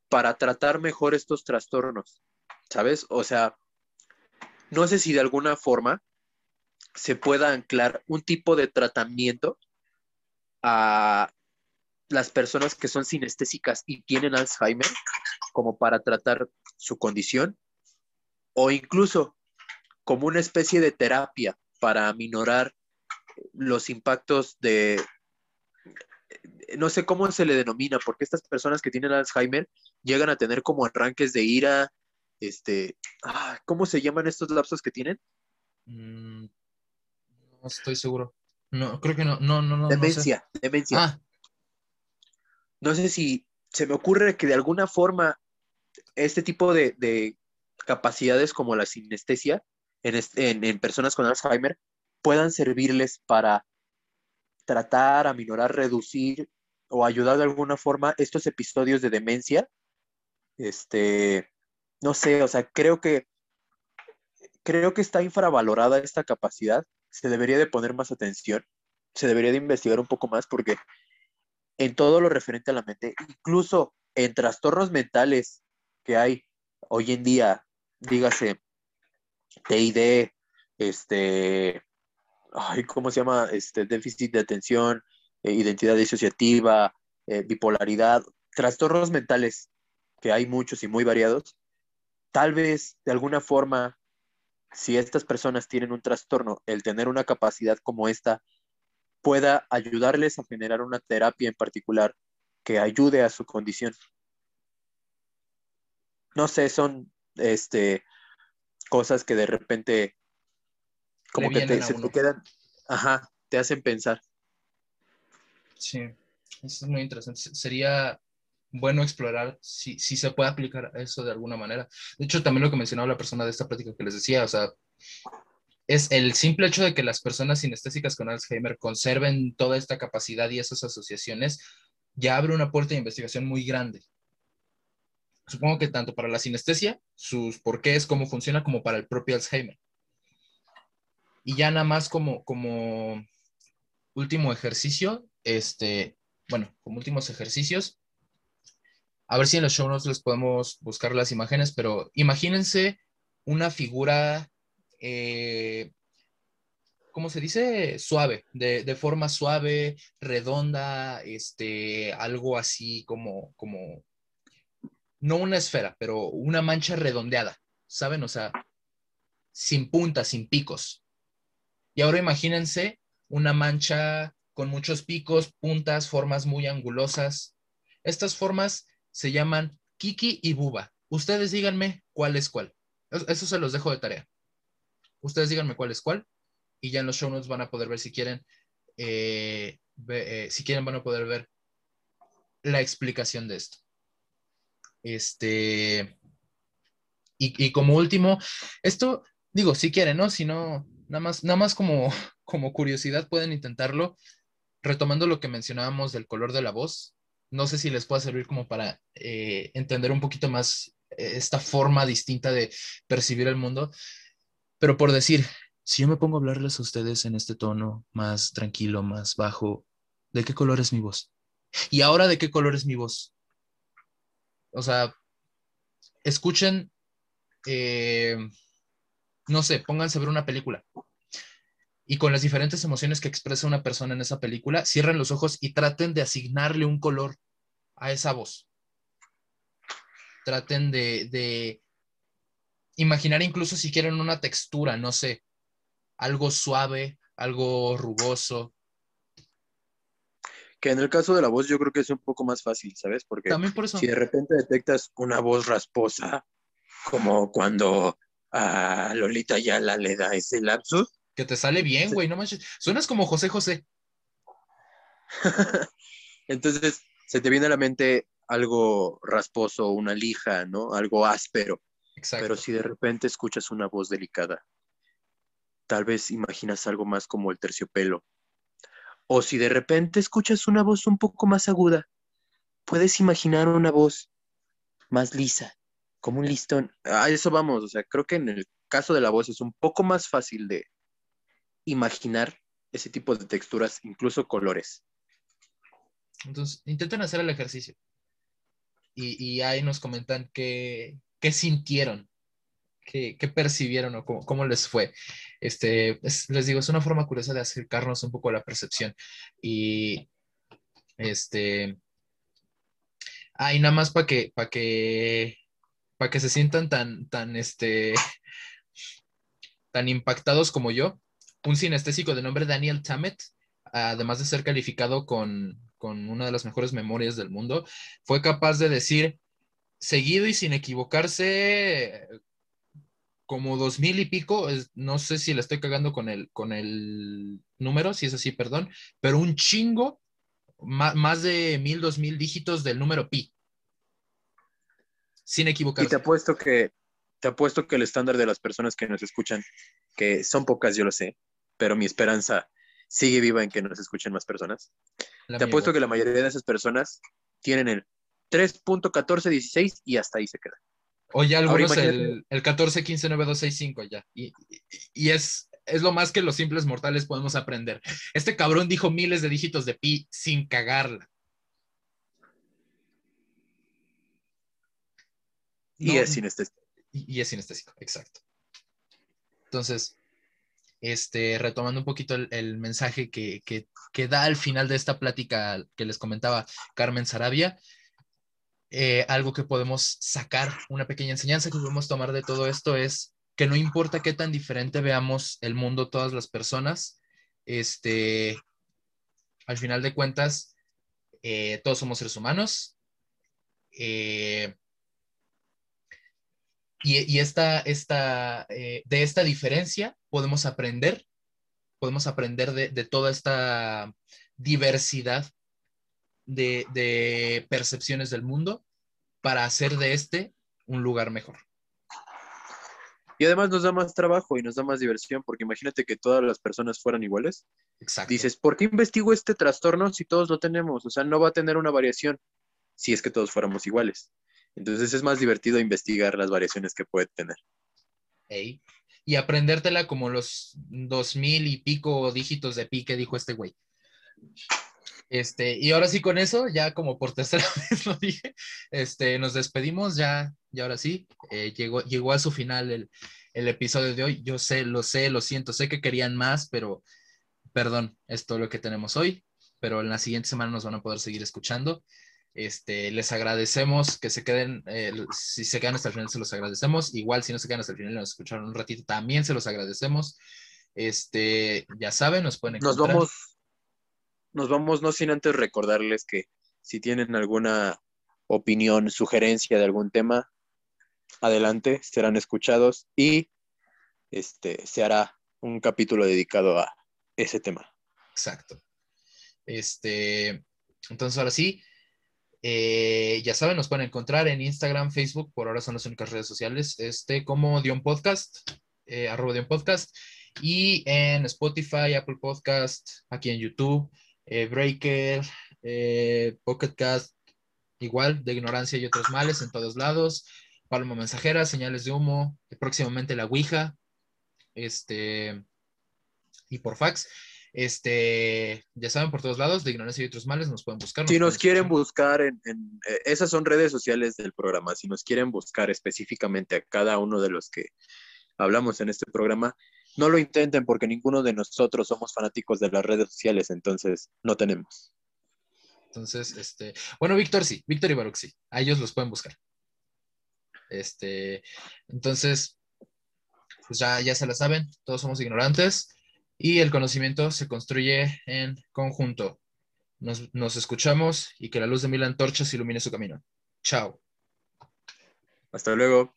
para tratar mejor estos trastornos, ¿sabes? O sea, no sé si de alguna forma se pueda anclar un tipo de tratamiento a las personas que son sinestésicas y tienen Alzheimer como para tratar su condición o incluso como una especie de terapia para aminorar los impactos de, no sé cómo se le denomina, porque estas personas que tienen Alzheimer llegan a tener como arranques de ira, este, ah, ¿cómo se llaman estos lapsos que tienen? Mm, no estoy seguro. No, creo que no, no, no, no. Demencia, demencia. Ah. No sé si se me ocurre que de alguna forma este tipo de, capacidades como la sinestesia en, en, personas con Alzheimer puedan servirles para tratar, aminorar, reducir o ayudar de alguna forma estos episodios de demencia. Este, no sé, o sea, creo que creo que está infravalorada esta capacidad se debería de poner más atención, se debería de investigar un poco más porque en todo lo referente a la mente, incluso en trastornos mentales que hay hoy en día, dígase TID, este, ay, ¿cómo se llama? Este, déficit de atención, eh, identidad disociativa, eh, bipolaridad, trastornos mentales que hay muchos y muy variados, tal vez de alguna forma si estas personas tienen un trastorno, el tener una capacidad como esta pueda ayudarles a generar una terapia en particular que ayude a su condición. No sé, son este cosas que de repente como que te, se te quedan, ajá, te hacen pensar. Sí, eso es muy interesante. Sería bueno explorar si, si se puede aplicar eso de alguna manera. De hecho, también lo que mencionaba la persona de esta práctica que les decía, o sea, es el simple hecho de que las personas sinestésicas con Alzheimer conserven toda esta capacidad y esas asociaciones, ya abre una puerta de investigación muy grande. Supongo que tanto para la sinestesia, sus porqués, cómo funciona, como para el propio Alzheimer. Y ya nada más como, como último ejercicio, este, bueno, como últimos ejercicios, a ver si en los show notes les podemos buscar las imágenes, pero imagínense una figura, eh, ¿cómo se dice? Suave, de, forma suave, redonda, este, algo así como, como, no una esfera, pero una mancha redondeada, ¿saben? O sea, sin puntas, sin picos. Y ahora imagínense una mancha con muchos picos, puntas, formas muy angulosas. Estas formas se llaman Kiki y Buba. Ustedes díganme cuál es cuál. Eso se los dejo de tarea. Ustedes díganme cuál es cuál y ya en los show notes van a poder ver si quieren, eh, eh, si quieren van a poder ver la explicación de esto. Este, y, y, como último, esto, digo, si quieren, ¿no? Si no, nada más, nada más como, (laughs) como curiosidad pueden intentarlo, retomando lo que mencionábamos del color de la voz, no sé si les pueda servir como para eh, entender un poquito más eh, esta forma distinta de percibir el mundo, pero por decir, si yo me pongo a hablarles a ustedes en este tono más tranquilo, más bajo, ¿de qué color es mi voz? Y ahora, ¿de qué color es mi voz? O sea, escuchen, eh, no sé, pónganse a ver una película. Y con las diferentes emociones que expresa una persona en esa película, cierren los ojos y traten de asignarle un color a esa voz. Traten de, de imaginar incluso si quieren una textura, no sé, algo suave, algo rugoso. Que en el caso de la voz yo creo que es un poco más fácil, ¿sabes? Porque También por eso. si de repente detectas una voz rasposa, como cuando a Lolita Yala le da ese lapsus, Que te sale bien, güey, no manches. Suenas como José José. (laughs) entonces se te viene a la mente algo rasposo, una lija, ¿no? Algo áspero. Exacto. Pero si de repente escuchas una voz delicada, tal vez imaginas algo más como el terciopelo. O si de repente escuchas una voz un poco más aguda, puedes imaginar una voz más lisa, como un listón. A eso vamos, o sea, creo que en el caso de la voz es un poco más fácil de imaginar ese tipo de texturas, incluso colores. Entonces, intenten hacer el ejercicio. Y, y ahí nos comentan qué, qué sintieron, qué, percibieron o cómo, les fue. Este, es- les digo, es una forma curiosa de acercarnos un poco a la percepción. Y este. Nada más para que, que, que se sientan tan, tan, este, tan impactados como yo, un sinestésico de nombre Daniel Tammet, además de ser calificado con, con una de las mejores memorias del mundo, fue capaz de decir seguido y sin equivocarse como dos mil y pico, no sé si le estoy cagando con el, con el número, si es así, perdón, pero un chingo, más de mil, dos mil dígitos del número pi. Sin Y te equivocarse. apuesto que te apuesto que el estándar de las personas que nos escuchan, que son pocas, yo lo sé, pero mi esperanza sigue viva en que nos escuchen más personas. La Te apuesto igual. que la mayoría de esas personas tienen el 3.1416 y hasta ahí se queda. O ya algunos imagínate- el, el 14, 15, 9, 2, 6, 5 ya. Y, y- y es, es lo más que los simples mortales podemos aprender. Este cabrón dijo miles de dígitos de pi sin cagarla. Y No, es sinestésico. y, y es sinestésico, exacto. Entonces, este, retomando un poquito el, el mensaje que, que- que da al final de esta plática que les comentaba Carmen Sarabia, eh, algo que podemos sacar, una pequeña enseñanza que podemos tomar de todo esto es que no importa qué tan diferente veamos el mundo todas las personas, este, al final de cuentas, eh, todos somos seres humanos. eh, y, y esta, esta, de esta diferencia podemos aprender, podemos aprender de, de toda esta diversidad de, de percepciones del mundo para hacer de este un lugar mejor. Y además nos da más trabajo y nos da más diversión, porque imagínate que todas las personas fueran iguales. Exacto. Dices, ¿por qué investigo este trastorno si todos lo tenemos? O sea, no va a tener una variación si es que todos fuéramos iguales. Entonces es más divertido investigar las variaciones que puede tener. Ey. Y aprendértela como los dos mil y pico dígitos de pi que dijo este güey. Este, y ahora sí con eso, ya como por tercera (laughs) vez lo dije, este, nos despedimos ya, y ahora sí, eh, llegó, llegó a su final el, el episodio de hoy. Yo sé, lo sé, lo siento, sé que querían más, pero perdón, es todo lo que tenemos hoy, pero en la siguiente semana nos van a poder seguir escuchando. Este, les agradecemos que se queden, eh, si se quedan hasta el final se los agradecemos, igual si no se quedan hasta el final y nos escucharon un ratito, también se los agradecemos. Este, ya saben, nos pueden Nos encontrar. vamos, nos vamos no sin antes recordarles que si tienen alguna opinión, sugerencia de algún tema, adelante, serán escuchados y este se hará un capítulo dedicado a ese tema. Exacto. Este, entonces ahora sí, eh, ya saben, nos pueden encontrar en Instagram, Facebook, por ahora son las únicas redes sociales, este como Dion Podcast, eh, arroba Dion Podcast, y en Spotify, Apple Podcast, aquí en YouTube, eh, Breaker, eh, Pocket Cast, igual, de ignorancia y otros males en todos lados, Palma Mensajera, señales de humo, próximamente la Ouija, este, y por fax. Este, ya saben, por todos lados, de Ignorancia y otros males, nos pueden buscar. Si nos quieren buscar en, en, eh, esas son redes sociales del programa. Si nos quieren buscar específicamente a cada uno de los que hablamos en este programa, no lo intenten porque ninguno de nosotros somos fanáticos de las redes sociales, entonces no tenemos. Entonces, este, bueno, Víctor sí, Víctor y Baruch sí, a ellos los pueden buscar. Este, entonces, pues ya, ya se la saben, todos somos ignorantes y el conocimiento se construye en conjunto. Nos, nos escuchamos y que la luz de mil antorchas ilumine su camino. Chao. Hasta luego.